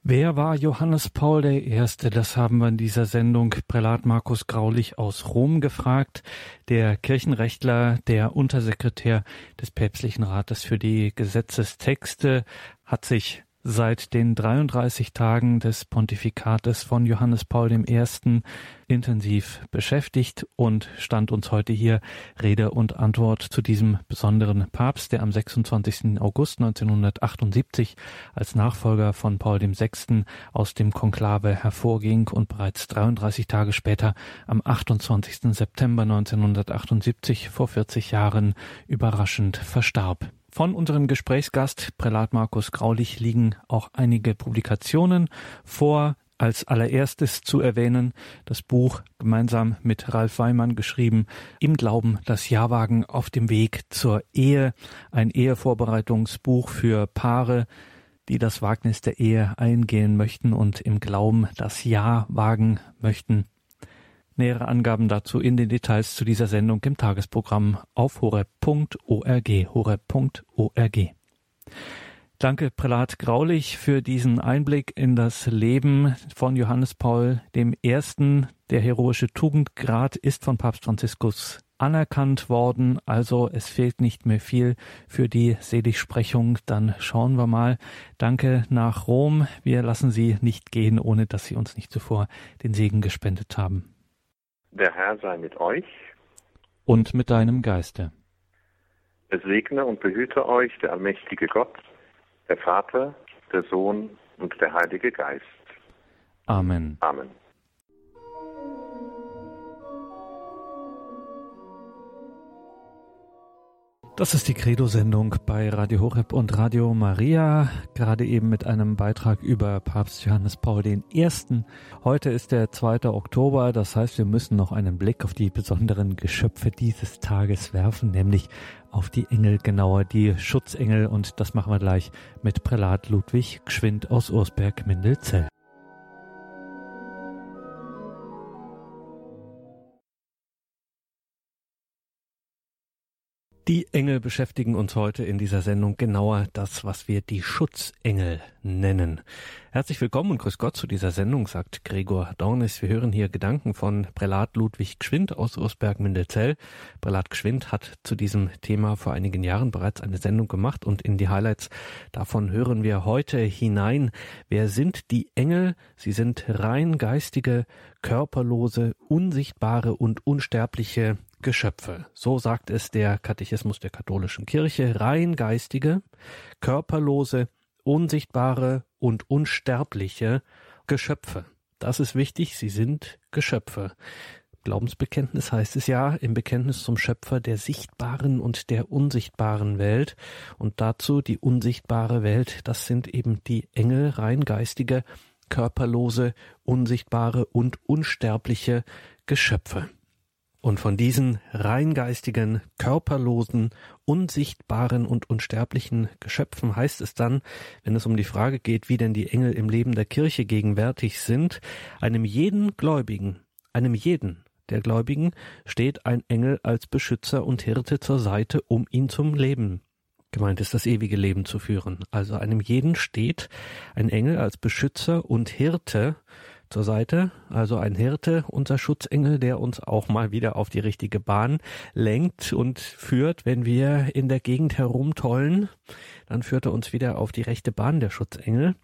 Wer war Johannes Paul I.? Das haben wir in dieser Sendung Prälat Markus Graulich aus Rom gefragt. Der Kirchenrechtler, der Untersekretär des Päpstlichen Rates für die Gesetzestexte, hat sich seit den 33 Tagen des Pontifikates von Johannes Paul I. intensiv beschäftigt und stand uns heute hier Rede und Antwort zu diesem besonderen Papst, der am 26. August 1978 als Nachfolger von Paul VI. aus dem Konklave hervorging und bereits 33 Tage später am 28. September 1978 vor 40 Jahren überraschend verstarb. Von unserem Gesprächsgast Prälat Markus Graulich liegen auch einige Publikationen vor. Als allererstes zu erwähnen das Buch gemeinsam mit Ralf Weimann geschrieben Im Glauben das Jahrwagen auf dem Weg zur Ehe, ein Ehevorbereitungsbuch für Paare, die das Wagnis der Ehe eingehen möchten und im Glauben das Ja wagen möchten. Nähere Angaben dazu in den Details zu dieser Sendung im Tagesprogramm auf horeb.org. horeb.org. Danke, Prälat Graulich, für diesen Einblick in das Leben von Johannes Paul I. Der heroische Tugendgrad ist von Papst Franziskus anerkannt worden, also es fehlt nicht mehr viel für die Seligsprechung. Dann schauen wir mal. Danke nach Rom. Wir lassen Sie nicht gehen, ohne dass Sie uns nicht zuvor den Segen gespendet haben. Der Herr sei mit euch. Und mit deinem Geiste. Es segne und behüte euch der allmächtige Gott, der Vater, der Sohn und der Heilige Geist. Amen. Amen. Das ist die Credo-Sendung bei Radio Horeb und Radio Maria, gerade eben mit einem Beitrag über Papst Johannes Paul I. Heute ist der 2. Oktober, das heißt, wir müssen noch einen Blick auf die besonderen Geschöpfe dieses Tages werfen, nämlich auf die Engel, genauer die Schutzengel und das machen wir gleich mit Prälat Ludwig Gschwind aus Ursberg-Mindelzell. Die Engel beschäftigen uns heute in dieser Sendung genauer das, was wir die Schutzengel nennen. Herzlich willkommen und grüß Gott zu dieser Sendung, sagt Gregor Dornis. Wir hören hier Gedanken von Prälat Ludwig Gschwind aus Ursberg-Mindelzell. Prälat Gschwind hat zu diesem Thema vor einigen Jahren bereits eine Sendung gemacht und in die Highlights davon hören wir heute hinein. Wer sind die Engel? Sie sind rein geistige, körperlose, unsichtbare und unsterbliche Geschöpfe. So sagt es der Katechismus der katholischen Kirche. Rein geistige, körperlose, unsichtbare und unsterbliche Geschöpfe. Das ist wichtig, sie sind Geschöpfe. Glaubensbekenntnis heißt es ja im Bekenntnis zum Schöpfer der sichtbaren und der unsichtbaren Welt. Und dazu die unsichtbare Welt, das sind eben die Engel, rein geistige, körperlose, unsichtbare und unsterbliche Geschöpfe. Und von diesen reingeistigen, körperlosen, unsichtbaren und unsterblichen Geschöpfen heißt es dann, wenn es um die Frage geht, wie denn die Engel im Leben der Kirche gegenwärtig sind, einem jeden Gläubigen, einem jeden der Gläubigen steht ein Engel als Beschützer und Hirte zur Seite, um ihn zum Leben gemeint ist, das ewige Leben zu führen. Also einem jeden steht ein Engel als Beschützer und Hirte zur Seite, also ein Hirte, unser Schutzengel, der uns auch mal wieder auf die richtige Bahn lenkt und führt, wenn wir in der Gegend herumtollen, dann führt er uns wieder auf die rechte Bahn der Schutzengel.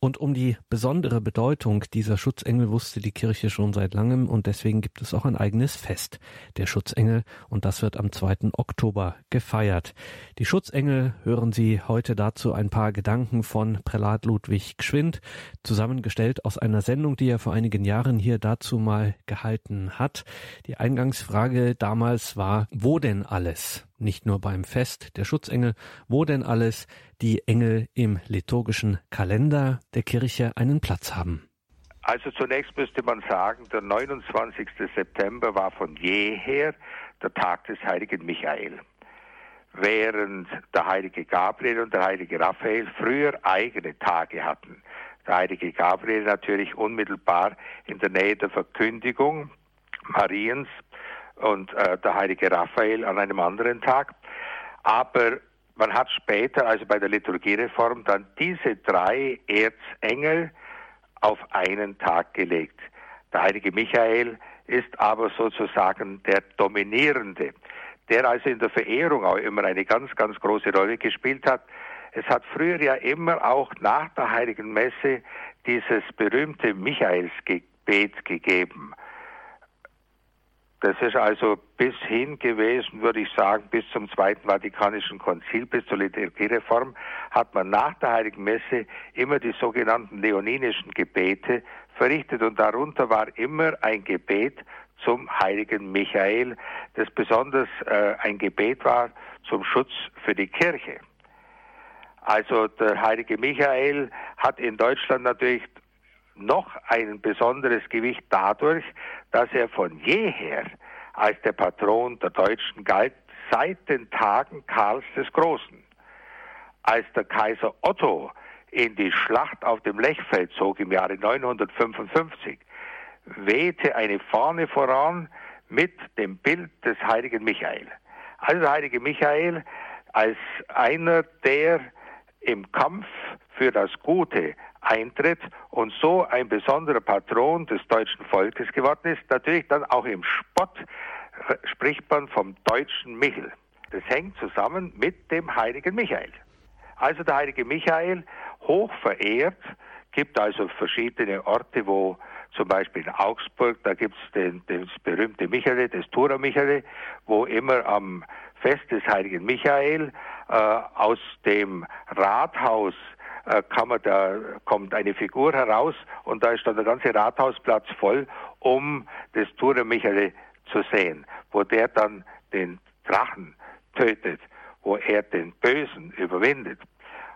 Und um die besondere Bedeutung dieser Schutzengel wusste die Kirche schon seit langem und deswegen gibt es auch ein eigenes Fest der Schutzengel und das wird am 2. Oktober gefeiert. Die Schutzengel hören Sie heute dazu ein paar Gedanken von Prälat Ludwig Gschwind, zusammengestellt aus einer Sendung, die er vor einigen Jahren hier dazu mal gehalten hat. Die Eingangsfrage damals war, wo denn alles? Nicht nur beim Fest der Schutzengel, wo denn alles die Engel im liturgischen Kalender der Kirche einen Platz haben. Also zunächst müsste man sagen, der 29. September war von jeher der Tag des heiligen Michael. Während der heilige Gabriel und der heilige Raphael früher eigene Tage hatten der heilige Gabriel natürlich unmittelbar in der Nähe der Verkündigung Mariens und äh, der heilige Raphael an einem anderen Tag. Aber man hat später, also bei der Liturgiereform, dann diese drei Erzengel auf einen Tag gelegt. Der heilige Michael ist aber sozusagen der Dominierende, der also in der Verehrung auch immer eine ganz, ganz große Rolle gespielt hat. Es hat früher ja immer auch nach der Heiligen Messe dieses berühmte Michaelsgebet gegeben. Das ist also bis hin gewesen, würde ich sagen, bis zum Zweiten Vatikanischen Konzil, bis zur Liturgiereform, hat man nach der Heiligen Messe immer die sogenannten leoninischen Gebete verrichtet und darunter war immer ein Gebet zum heiligen Michael, das besonders äh, ein Gebet war zum Schutz für die Kirche. Also der heilige Michael hat in Deutschland natürlich noch ein besonderes Gewicht dadurch, dass er von jeher als der Patron der Deutschen galt, seit den Tagen Karls des Großen. Als der Kaiser Otto in die Schlacht auf dem Lechfeld zog im Jahre 955, wehte eine Fahne voran mit dem Bild des heiligen Michael. Also der heilige Michael als einer der im Kampf für das Gute eintritt und so ein besonderer Patron des deutschen Volkes geworden ist. Natürlich dann auch im Spott spricht man vom deutschen Michel. Das hängt zusammen mit dem heiligen Michael. Also der heilige Michael, hoch verehrt, gibt also verschiedene Orte, wo zum Beispiel in Augsburg, da gibt es das berühmte Michael, das Tura Michael, wo immer am Fest des heiligen Michael äh, aus dem Rathaus äh, kann man da kommt eine Figur heraus und da ist dann der ganze Rathausplatz voll, um das Ture Michael zu sehen, wo der dann den Drachen tötet, wo er den Bösen überwindet.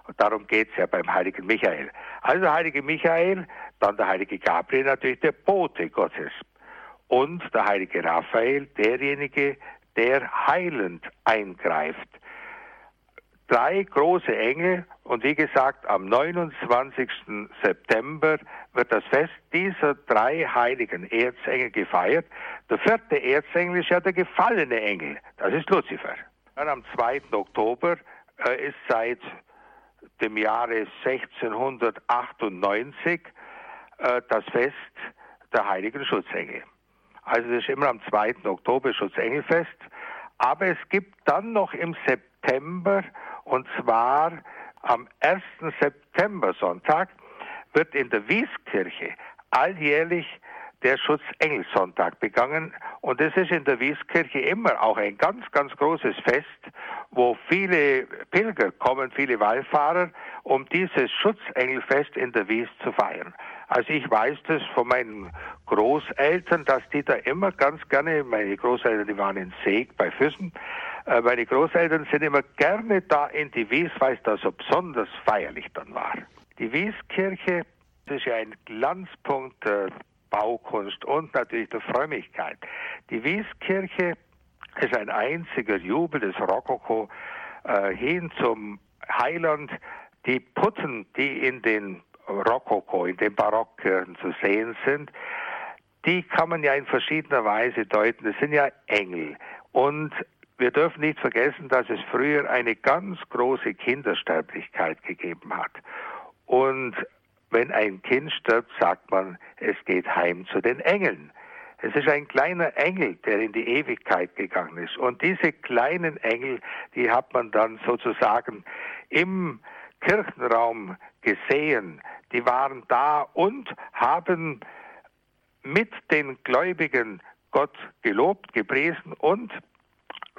Und darum geht's ja beim heiligen Michael. Also der heilige Michael, dann der heilige Gabriel natürlich der Bote Gottes. Und der heilige Raphael, derjenige, der heilend eingreift. Drei große Engel und wie gesagt, am 29. September wird das Fest dieser drei heiligen Erzengel gefeiert. Der vierte Erzengel ist ja der gefallene Engel, das ist Luzifer. Dann am 2. Oktober äh, ist seit dem Jahre 1698 äh, das Fest der heiligen Schutzengel. Also das ist immer am 2. Oktober Schutzengelfest. Aber es gibt dann noch im September, und zwar am 1. September Sonntag, wird in der Wieskirche alljährlich der Schutzengelsonntag begangen. Und es ist in der Wieskirche immer auch ein ganz, ganz großes Fest, wo viele Pilger kommen, viele Wallfahrer, um dieses Schutzengelfest in der Wies zu feiern. Also ich weiß das von meinen Großeltern, dass die da immer ganz gerne, meine Großeltern, die waren in Seeg bei Füssen, meine Großeltern sind immer gerne da in die Wies, weil es da so besonders feierlich dann war. Die Wieskirche ist ja ein Glanzpunkt der Baukunst und natürlich der Frömmigkeit. Die Wieskirche ist ein einziger Jubel des Rokoko äh, hin zum Heiland. Die Putten, die in den Rokoko, in den Barockkirchen zu sehen sind, die kann man ja in verschiedener Weise deuten. Das sind ja Engel. Und wir dürfen nicht vergessen, dass es früher eine ganz große Kindersterblichkeit gegeben hat. Und wenn ein Kind stirbt, sagt man, es geht heim zu den Engeln. Es ist ein kleiner Engel, der in die Ewigkeit gegangen ist. Und diese kleinen Engel, die hat man dann sozusagen im Kirchenraum gesehen. Die waren da und haben mit den Gläubigen Gott gelobt, gepriesen und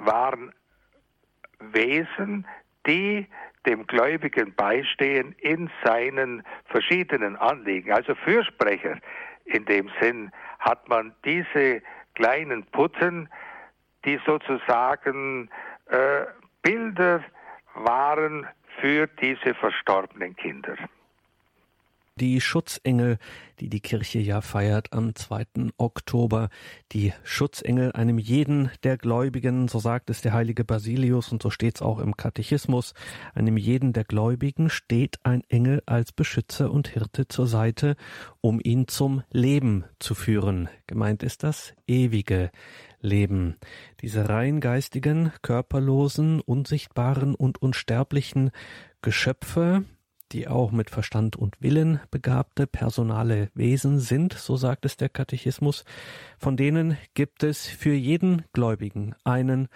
waren Wesen, die dem Gläubigen beistehen in seinen verschiedenen Anliegen. Also Fürsprecher in dem Sinn hat man diese kleinen Putten, die sozusagen äh, Bilder waren für diese verstorbenen Kinder die Schutzengel, die die Kirche ja feiert am 2. Oktober. Die Schutzengel einem jeden der Gläubigen, so sagt es der heilige Basilius und so steht es auch im Katechismus, einem jeden der Gläubigen steht ein Engel als Beschützer und Hirte zur Seite, um ihn zum Leben zu führen. Gemeint ist das ewige Leben. Diese rein geistigen, körperlosen, unsichtbaren und unsterblichen Geschöpfe, die auch mit Verstand und Willen begabte personale Wesen sind, so sagt es der Katechismus, von denen gibt es für jeden Gläubigen einen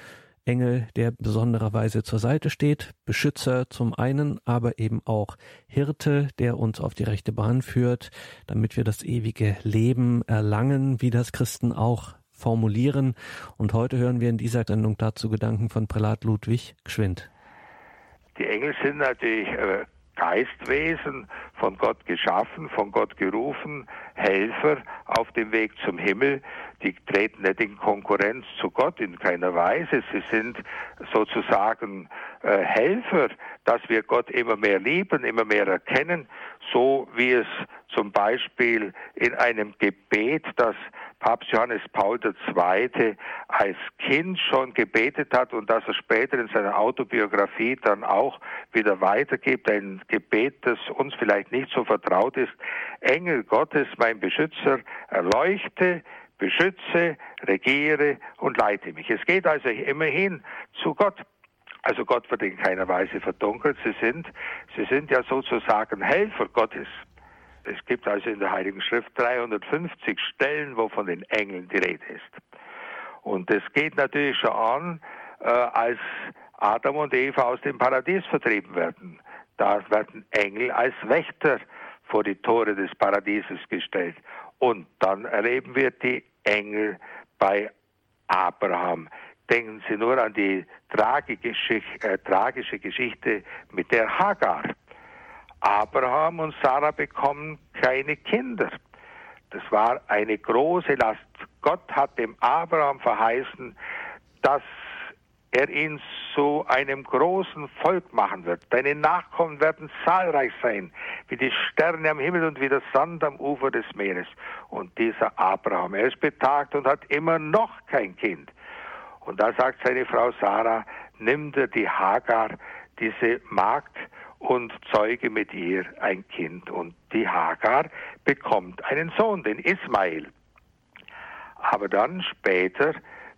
Engel, der besondererweise zur Seite steht, Beschützer zum einen, aber eben auch Hirte, der uns auf die rechte Bahn führt, damit wir das ewige Leben erlangen, wie das Christen auch formulieren. Und heute hören wir in dieser Sendung dazu Gedanken von Prälat Ludwig Gschwind. Die Engel sind natürlich äh, Geistwesen, von Gott geschaffen, von Gott gerufen, Helfer auf dem Weg zum Himmel. Die treten nicht in Konkurrenz zu Gott in keiner Weise. Sie sind sozusagen äh, Helfer, dass wir Gott immer mehr lieben, immer mehr erkennen, so wie es zum Beispiel in einem Gebet, das Papst Johannes Paul II. als Kind schon gebetet hat und das er später in seiner Autobiografie dann auch wieder weitergibt. Ein Gebet, das uns vielleicht nicht so vertraut ist. Engel Gottes, mein Beschützer, erleuchte, beschütze, regiere und leite mich. Es geht also immerhin zu Gott. Also Gott wird in keiner Weise verdunkelt. Sie sind, sie sind ja sozusagen Helfer Gottes. Es gibt also in der Heiligen Schrift 350 Stellen, wo von den Engeln die Rede ist. Und es geht natürlich schon an, äh, als Adam und Eva aus dem Paradies vertrieben werden. Da werden Engel als Wächter vor die Tore des Paradieses gestellt. Und dann erleben wir die Engel bei Abraham. Denken Sie nur an die tragische, äh, tragische Geschichte mit der Hagar. Abraham und Sarah bekommen keine Kinder. Das war eine große Last. Gott hat dem Abraham verheißen, dass er ihn zu einem großen Volk machen wird. Deine Nachkommen werden zahlreich sein, wie die Sterne am Himmel und wie der Sand am Ufer des Meeres. Und dieser Abraham, er ist betagt und hat immer noch kein Kind. Und da sagt seine Frau Sarah, nimm dir die Hagar, diese Magd, und zeuge mit ihr ein Kind. Und die Hagar bekommt einen Sohn, den Ismail. Aber dann später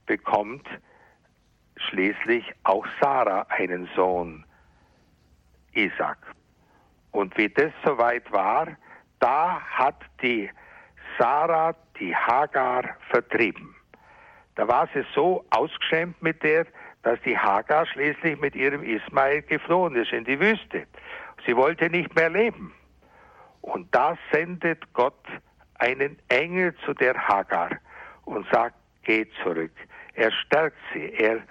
bekommt schließlich auch Sarah einen Sohn, Isaac. Und wie das soweit war, da hat die Sarah die Hagar vertrieben. Da war sie so ausgeschämt mit der, dass die Hagar schließlich mit ihrem Ismael geflohen ist in die Wüste. Sie wollte nicht mehr leben. Und da sendet Gott einen Engel zu der Hagar und sagt, geh zurück. Er stärkt sie, er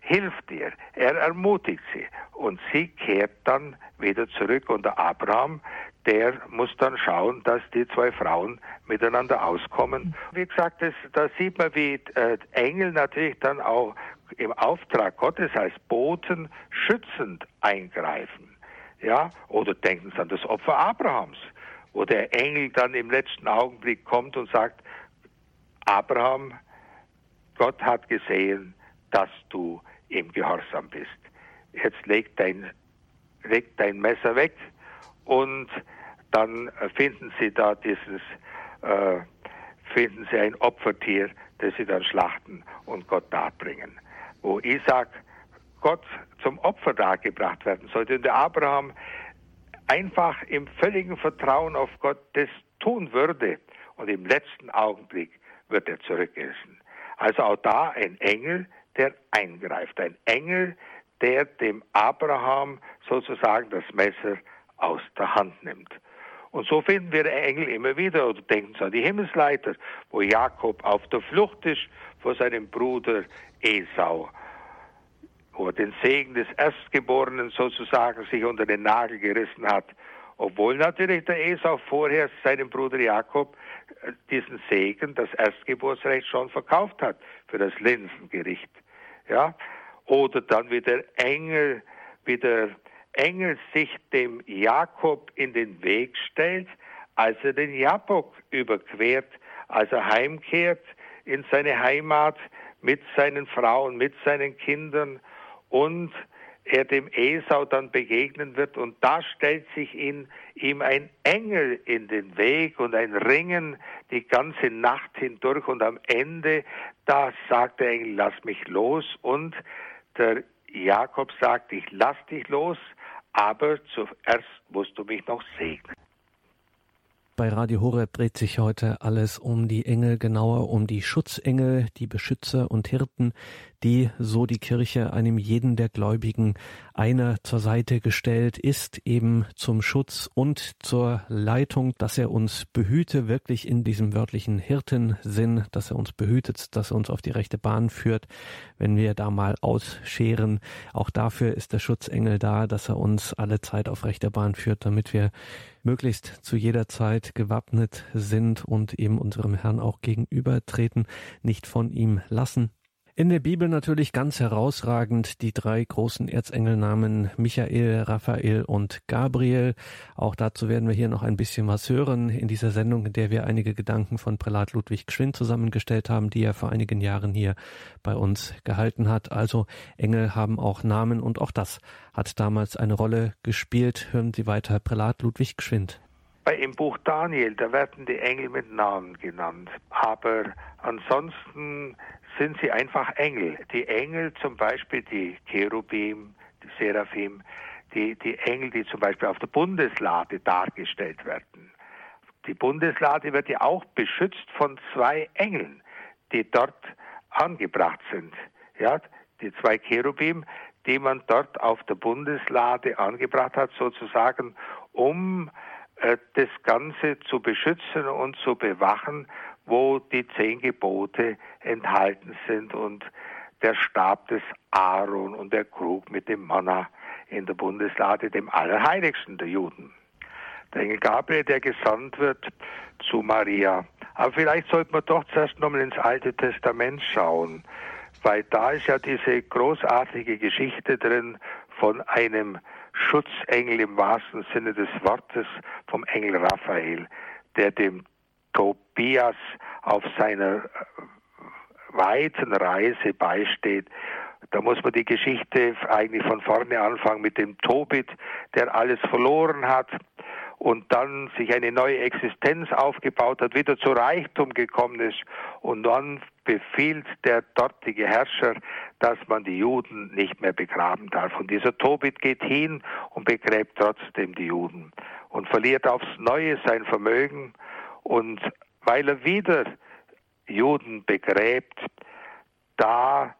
hilft ihr, er ermutigt sie und sie kehrt dann wieder zurück und Abraham, der muss dann schauen, dass die zwei Frauen miteinander auskommen. Wie gesagt, da sieht man, wie äh, Engel natürlich dann auch im Auftrag Gottes als Boten schützend eingreifen. Ja, oder denken Sie an das Opfer Abrahams, wo der Engel dann im letzten Augenblick kommt und sagt, Abraham, Gott hat gesehen, dass du im Gehorsam bist. Jetzt leg dein, leg dein Messer weg und dann finden sie da dieses, äh, finden sie ein Opfertier, das sie dann schlachten und Gott darbringen. Wo Isaac Gott zum Opfer dargebracht werden sollte und der Abraham einfach im völligen Vertrauen auf Gott das tun würde und im letzten Augenblick wird er zurückgerissen. Also auch da ein Engel, der eingreift, ein Engel, der dem Abraham sozusagen das Messer aus der Hand nimmt. Und so finden wir Engel immer wieder, oder denken Sie an die Himmelsleiter, wo Jakob auf der Flucht ist vor seinem Bruder Esau, wo er den Segen des Erstgeborenen sozusagen sich unter den Nagel gerissen hat, obwohl natürlich der Esau vorher seinem Bruder Jakob äh, diesen Segen, das Erstgeburtsrecht schon verkauft hat für das Linsengericht. Ja? Oder dann wie der Engel, wie der Engel sich dem Jakob in den Weg stellt, als er den Jabok überquert, als er heimkehrt in seine Heimat mit seinen Frauen, mit seinen Kindern und er dem Esau dann begegnen wird. Und da stellt sich in, ihm ein Engel in den Weg und ein Ringen die ganze Nacht hindurch. Und am Ende, da sagt der Engel, lass mich los. Und der Jakob sagt, ich lass dich los, aber zuerst musst du mich noch segnen. Bei Radio Horeb dreht sich heute alles um die Engel, genauer um die Schutzengel, die Beschützer und Hirten, die, so die Kirche, einem jeden der Gläubigen einer zur Seite gestellt ist, eben zum Schutz und zur Leitung, dass er uns behüte, wirklich in diesem wörtlichen Hirtensinn, dass er uns behütet, dass er uns auf die rechte Bahn führt, wenn wir da mal ausscheren. Auch dafür ist der Schutzengel da, dass er uns alle Zeit auf rechter Bahn führt, damit wir möglichst zu jeder Zeit gewappnet sind und eben unserem Herrn auch gegenübertreten, nicht von ihm lassen. In der Bibel natürlich ganz herausragend die drei großen Erzengelnamen Michael, Raphael und Gabriel. Auch dazu werden wir hier noch ein bisschen was hören in dieser Sendung, in der wir einige Gedanken von Prälat Ludwig Gschwind zusammengestellt haben, die er vor einigen Jahren hier bei uns gehalten hat. Also Engel haben auch Namen und auch das hat damals eine Rolle gespielt. Hören Sie weiter Prälat Ludwig Gschwind. Im Buch Daniel, da werden die Engel mit Namen genannt. Aber ansonsten sind sie einfach Engel. Die Engel zum Beispiel, die Cherubim, die Seraphim, die, die Engel, die zum Beispiel auf der Bundeslade dargestellt werden. Die Bundeslade wird ja auch beschützt von zwei Engeln, die dort angebracht sind. Ja, die zwei Cherubim, die man dort auf der Bundeslade angebracht hat, sozusagen, um äh, das Ganze zu beschützen und zu bewachen wo die zehn Gebote enthalten sind und der Stab des Aaron und der Krug mit dem Manna in der Bundeslade, dem Allerheiligsten der Juden. Der Engel Gabriel, der gesandt wird zu Maria. Aber vielleicht sollte man doch zuerst nochmal ins Alte Testament schauen, weil da ist ja diese großartige Geschichte drin von einem Schutzengel im wahrsten Sinne des Wortes, vom Engel Raphael, der dem Tobias auf seiner weiten Reise beisteht. Da muss man die Geschichte eigentlich von vorne anfangen mit dem Tobit, der alles verloren hat und dann sich eine neue Existenz aufgebaut hat, wieder zu Reichtum gekommen ist und dann befiehlt der dortige Herrscher, dass man die Juden nicht mehr begraben darf. Und dieser Tobit geht hin und begräbt trotzdem die Juden und verliert aufs Neue sein Vermögen und weil er wieder Juden begräbt, da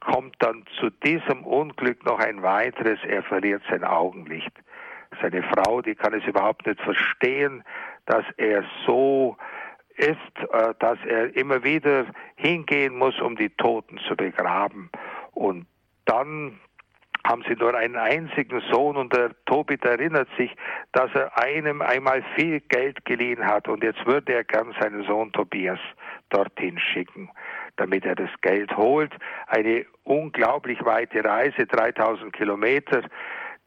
kommt dann zu diesem Unglück noch ein weiteres, er verliert sein Augenlicht. Seine Frau, die kann es überhaupt nicht verstehen, dass er so ist, äh, dass er immer wieder hingehen muss, um die Toten zu begraben. Und dann haben sie nur einen einzigen Sohn und der Tobit erinnert sich, dass er einem einmal viel Geld geliehen hat und jetzt würde er gern seinen Sohn Tobias dorthin schicken, damit er das Geld holt. Eine unglaublich weite Reise, 3000 Kilometer,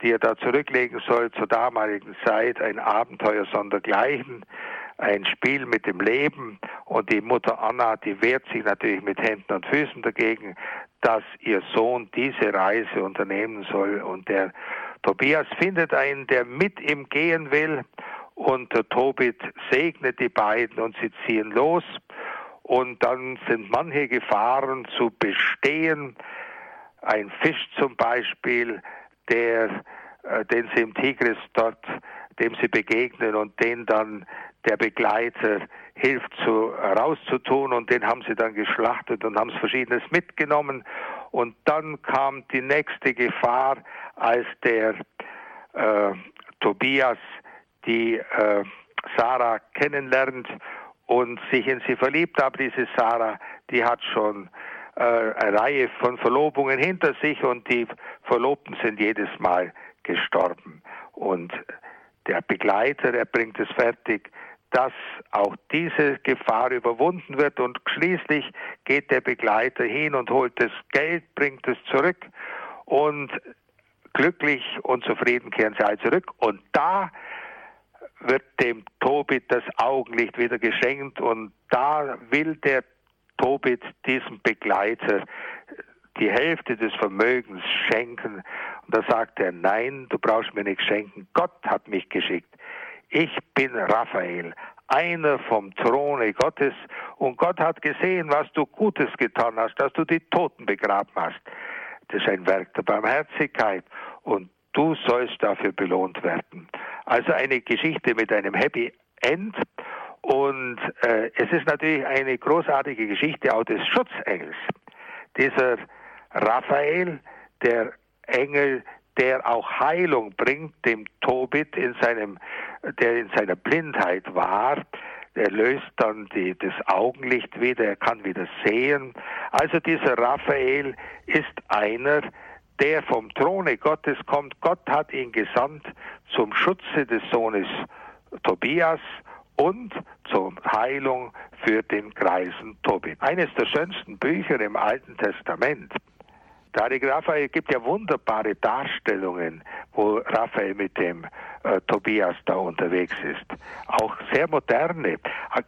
die er da zurücklegen soll zur damaligen Zeit, ein Abenteuer sondergleichen ein Spiel mit dem Leben und die Mutter Anna, die wehrt sich natürlich mit Händen und Füßen dagegen, dass ihr Sohn diese Reise unternehmen soll. Und der Tobias findet einen, der mit ihm gehen will. Und der Tobit segnet die beiden und sie ziehen los. Und dann sind manche Gefahren zu bestehen. Ein Fisch zum Beispiel, der, äh, den sie im Tigris dort, dem sie begegnen und den dann der Begleiter hilft zu, rauszutun und den haben sie dann geschlachtet und haben Verschiedenes mitgenommen. Und dann kam die nächste Gefahr, als der äh, Tobias die äh, Sarah kennenlernt und sich in sie verliebt. Aber diese Sarah, die hat schon äh, eine Reihe von Verlobungen hinter sich und die Verlobten sind jedes Mal gestorben. Und der Begleiter, er bringt es fertig, dass auch diese Gefahr überwunden wird und schließlich geht der Begleiter hin und holt das Geld, bringt es zurück und glücklich und zufrieden kehren sie alle zurück und da wird dem Tobit das Augenlicht wieder geschenkt und da will der Tobit diesem Begleiter die Hälfte des Vermögens schenken. Und da sagt er, nein, du brauchst mir nichts schenken, Gott hat mich geschickt. Ich bin Raphael, einer vom Throne Gottes, und Gott hat gesehen, was du Gutes getan hast, dass du die Toten begraben hast. Das ist ein Werk der Barmherzigkeit und du sollst dafür belohnt werden. Also eine Geschichte mit einem Happy End und äh, es ist natürlich eine großartige Geschichte auch des Schutzengels. Dieser Raphael, der Engel, der auch Heilung bringt, dem Tobit in seinem, der in seiner Blindheit war. Er löst dann die, das Augenlicht wieder, er kann wieder sehen. Also dieser Raphael ist einer, der vom Throne Gottes kommt. Gott hat ihn gesandt zum Schutze des Sohnes Tobias und zur Heilung für den Kreisen Tobit. Eines der schönsten Bücher im Alten Testament. Heilige Raphael gibt ja wunderbare Darstellungen, wo Raphael mit dem äh, Tobias da unterwegs ist. Auch sehr moderne. Äh,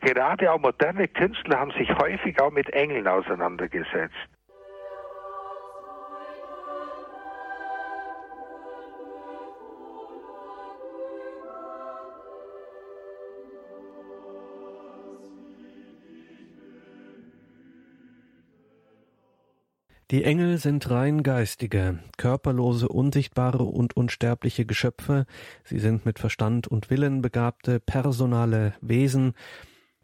gerade auch moderne Künstler haben sich häufig auch mit Engeln auseinandergesetzt. Die Engel sind rein geistige, körperlose, unsichtbare und unsterbliche Geschöpfe, sie sind mit Verstand und Willen begabte, personale Wesen,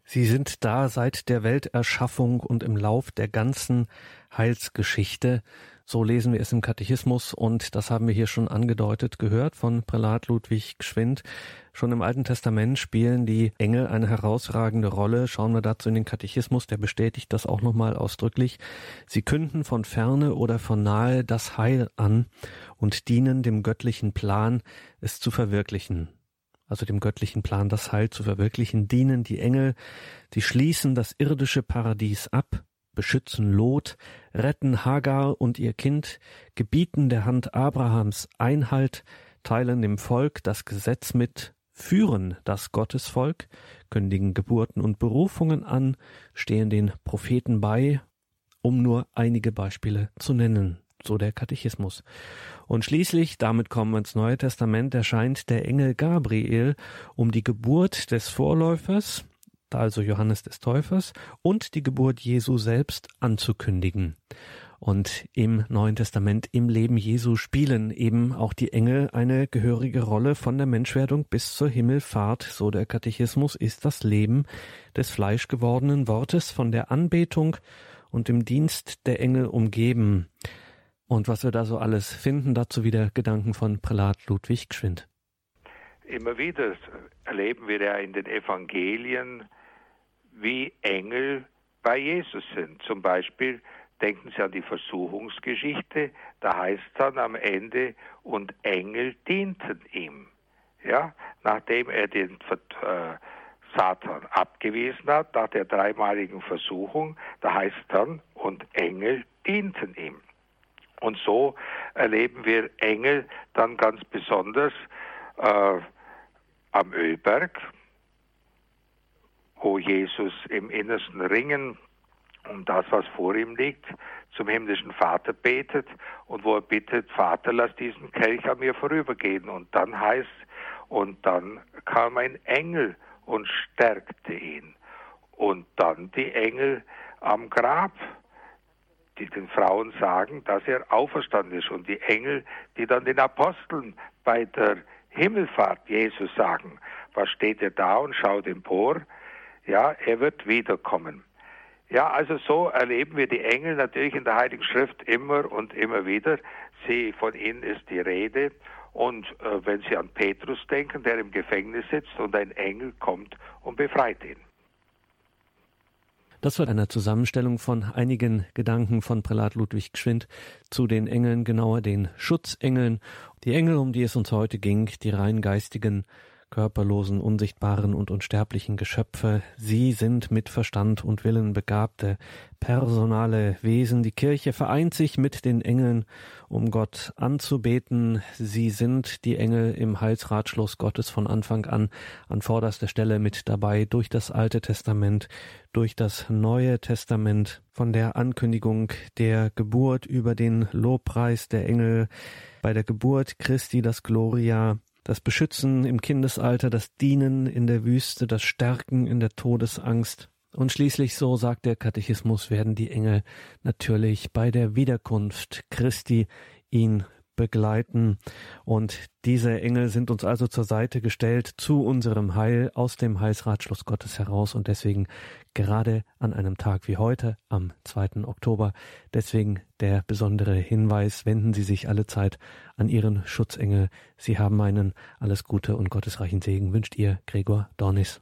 sie sind da seit der Welterschaffung und im Lauf der ganzen Heilsgeschichte, so lesen wir es im Katechismus und das haben wir hier schon angedeutet gehört von Prälat Ludwig Gschwind. Schon im Alten Testament spielen die Engel eine herausragende Rolle. Schauen wir dazu in den Katechismus, der bestätigt das auch nochmal ausdrücklich. Sie künden von ferne oder von nahe das Heil an und dienen dem göttlichen Plan, es zu verwirklichen also dem göttlichen Plan, das Heil zu verwirklichen, dienen die Engel, die schließen das irdische Paradies ab, beschützen Lot, retten Hagar und ihr Kind, gebieten der Hand Abrahams Einhalt, teilen dem Volk das Gesetz mit, führen das Gottesvolk, kündigen Geburten und Berufungen an, stehen den Propheten bei, um nur einige Beispiele zu nennen, so der Katechismus. Und schließlich, damit kommen wir ins Neue Testament, erscheint der Engel Gabriel, um die Geburt des Vorläufers, also Johannes des Täufers, und die Geburt Jesu selbst anzukündigen. Und im Neuen Testament, im Leben Jesu spielen eben auch die Engel eine gehörige Rolle von der Menschwerdung bis zur Himmelfahrt, so der Katechismus, ist das Leben des fleischgewordenen Wortes von der Anbetung und dem Dienst der Engel umgeben. Und was wir da so alles finden, dazu wieder Gedanken von Prälat Ludwig Gschwind. Immer wieder erleben wir ja in den Evangelien, wie Engel bei Jesus sind. Zum Beispiel Denken Sie an die Versuchungsgeschichte, da heißt dann am Ende, und Engel dienten ihm. Ja, nachdem er den äh, Satan abgewiesen hat, nach der dreimaligen Versuchung, da heißt dann, und Engel dienten ihm. Und so erleben wir Engel dann ganz besonders äh, am Ölberg, wo Jesus im innersten Ringen um das, was vor ihm liegt, zum himmlischen Vater betet und wo er bittet, Vater, lass diesen Kelch an mir vorübergehen. Und dann heißt, und dann kam ein Engel und stärkte ihn. Und dann die Engel am Grab, die den Frauen sagen, dass er auferstanden ist. Und die Engel, die dann den Aposteln bei der Himmelfahrt Jesus sagen, was steht er da und schaut empor? Ja, er wird wiederkommen. Ja, also so erleben wir die Engel natürlich in der Heiligen Schrift immer und immer wieder. Sie, von ihnen ist die Rede. Und äh, wenn Sie an Petrus denken, der im Gefängnis sitzt und ein Engel kommt und befreit ihn. Das war eine Zusammenstellung von einigen Gedanken von Prälat Ludwig Gschwind zu den Engeln, genauer den Schutzengeln. Die Engel, um die es uns heute ging, die rein geistigen körperlosen, unsichtbaren und unsterblichen Geschöpfe. Sie sind mit Verstand und Willen begabte, personale Wesen. Die Kirche vereint sich mit den Engeln, um Gott anzubeten. Sie sind die Engel im Heilsratschluss Gottes von Anfang an an vorderster Stelle mit dabei durch das Alte Testament, durch das Neue Testament, von der Ankündigung der Geburt über den Lobpreis der Engel, bei der Geburt Christi das Gloria, das Beschützen im Kindesalter, das Dienen in der Wüste, das Stärken in der Todesangst. Und schließlich, so sagt der Katechismus, werden die Engel natürlich bei der Wiederkunft Christi ihn begleiten. Und diese Engel sind uns also zur Seite gestellt zu unserem Heil aus dem Heilsratschluss Gottes heraus und deswegen gerade an einem Tag wie heute, am 2. Oktober, deswegen der besondere Hinweis, wenden Sie sich alle Zeit an Ihren Schutzengel. Sie haben einen alles Gute und gottesreichen Segen, wünscht Ihr Gregor Dornis.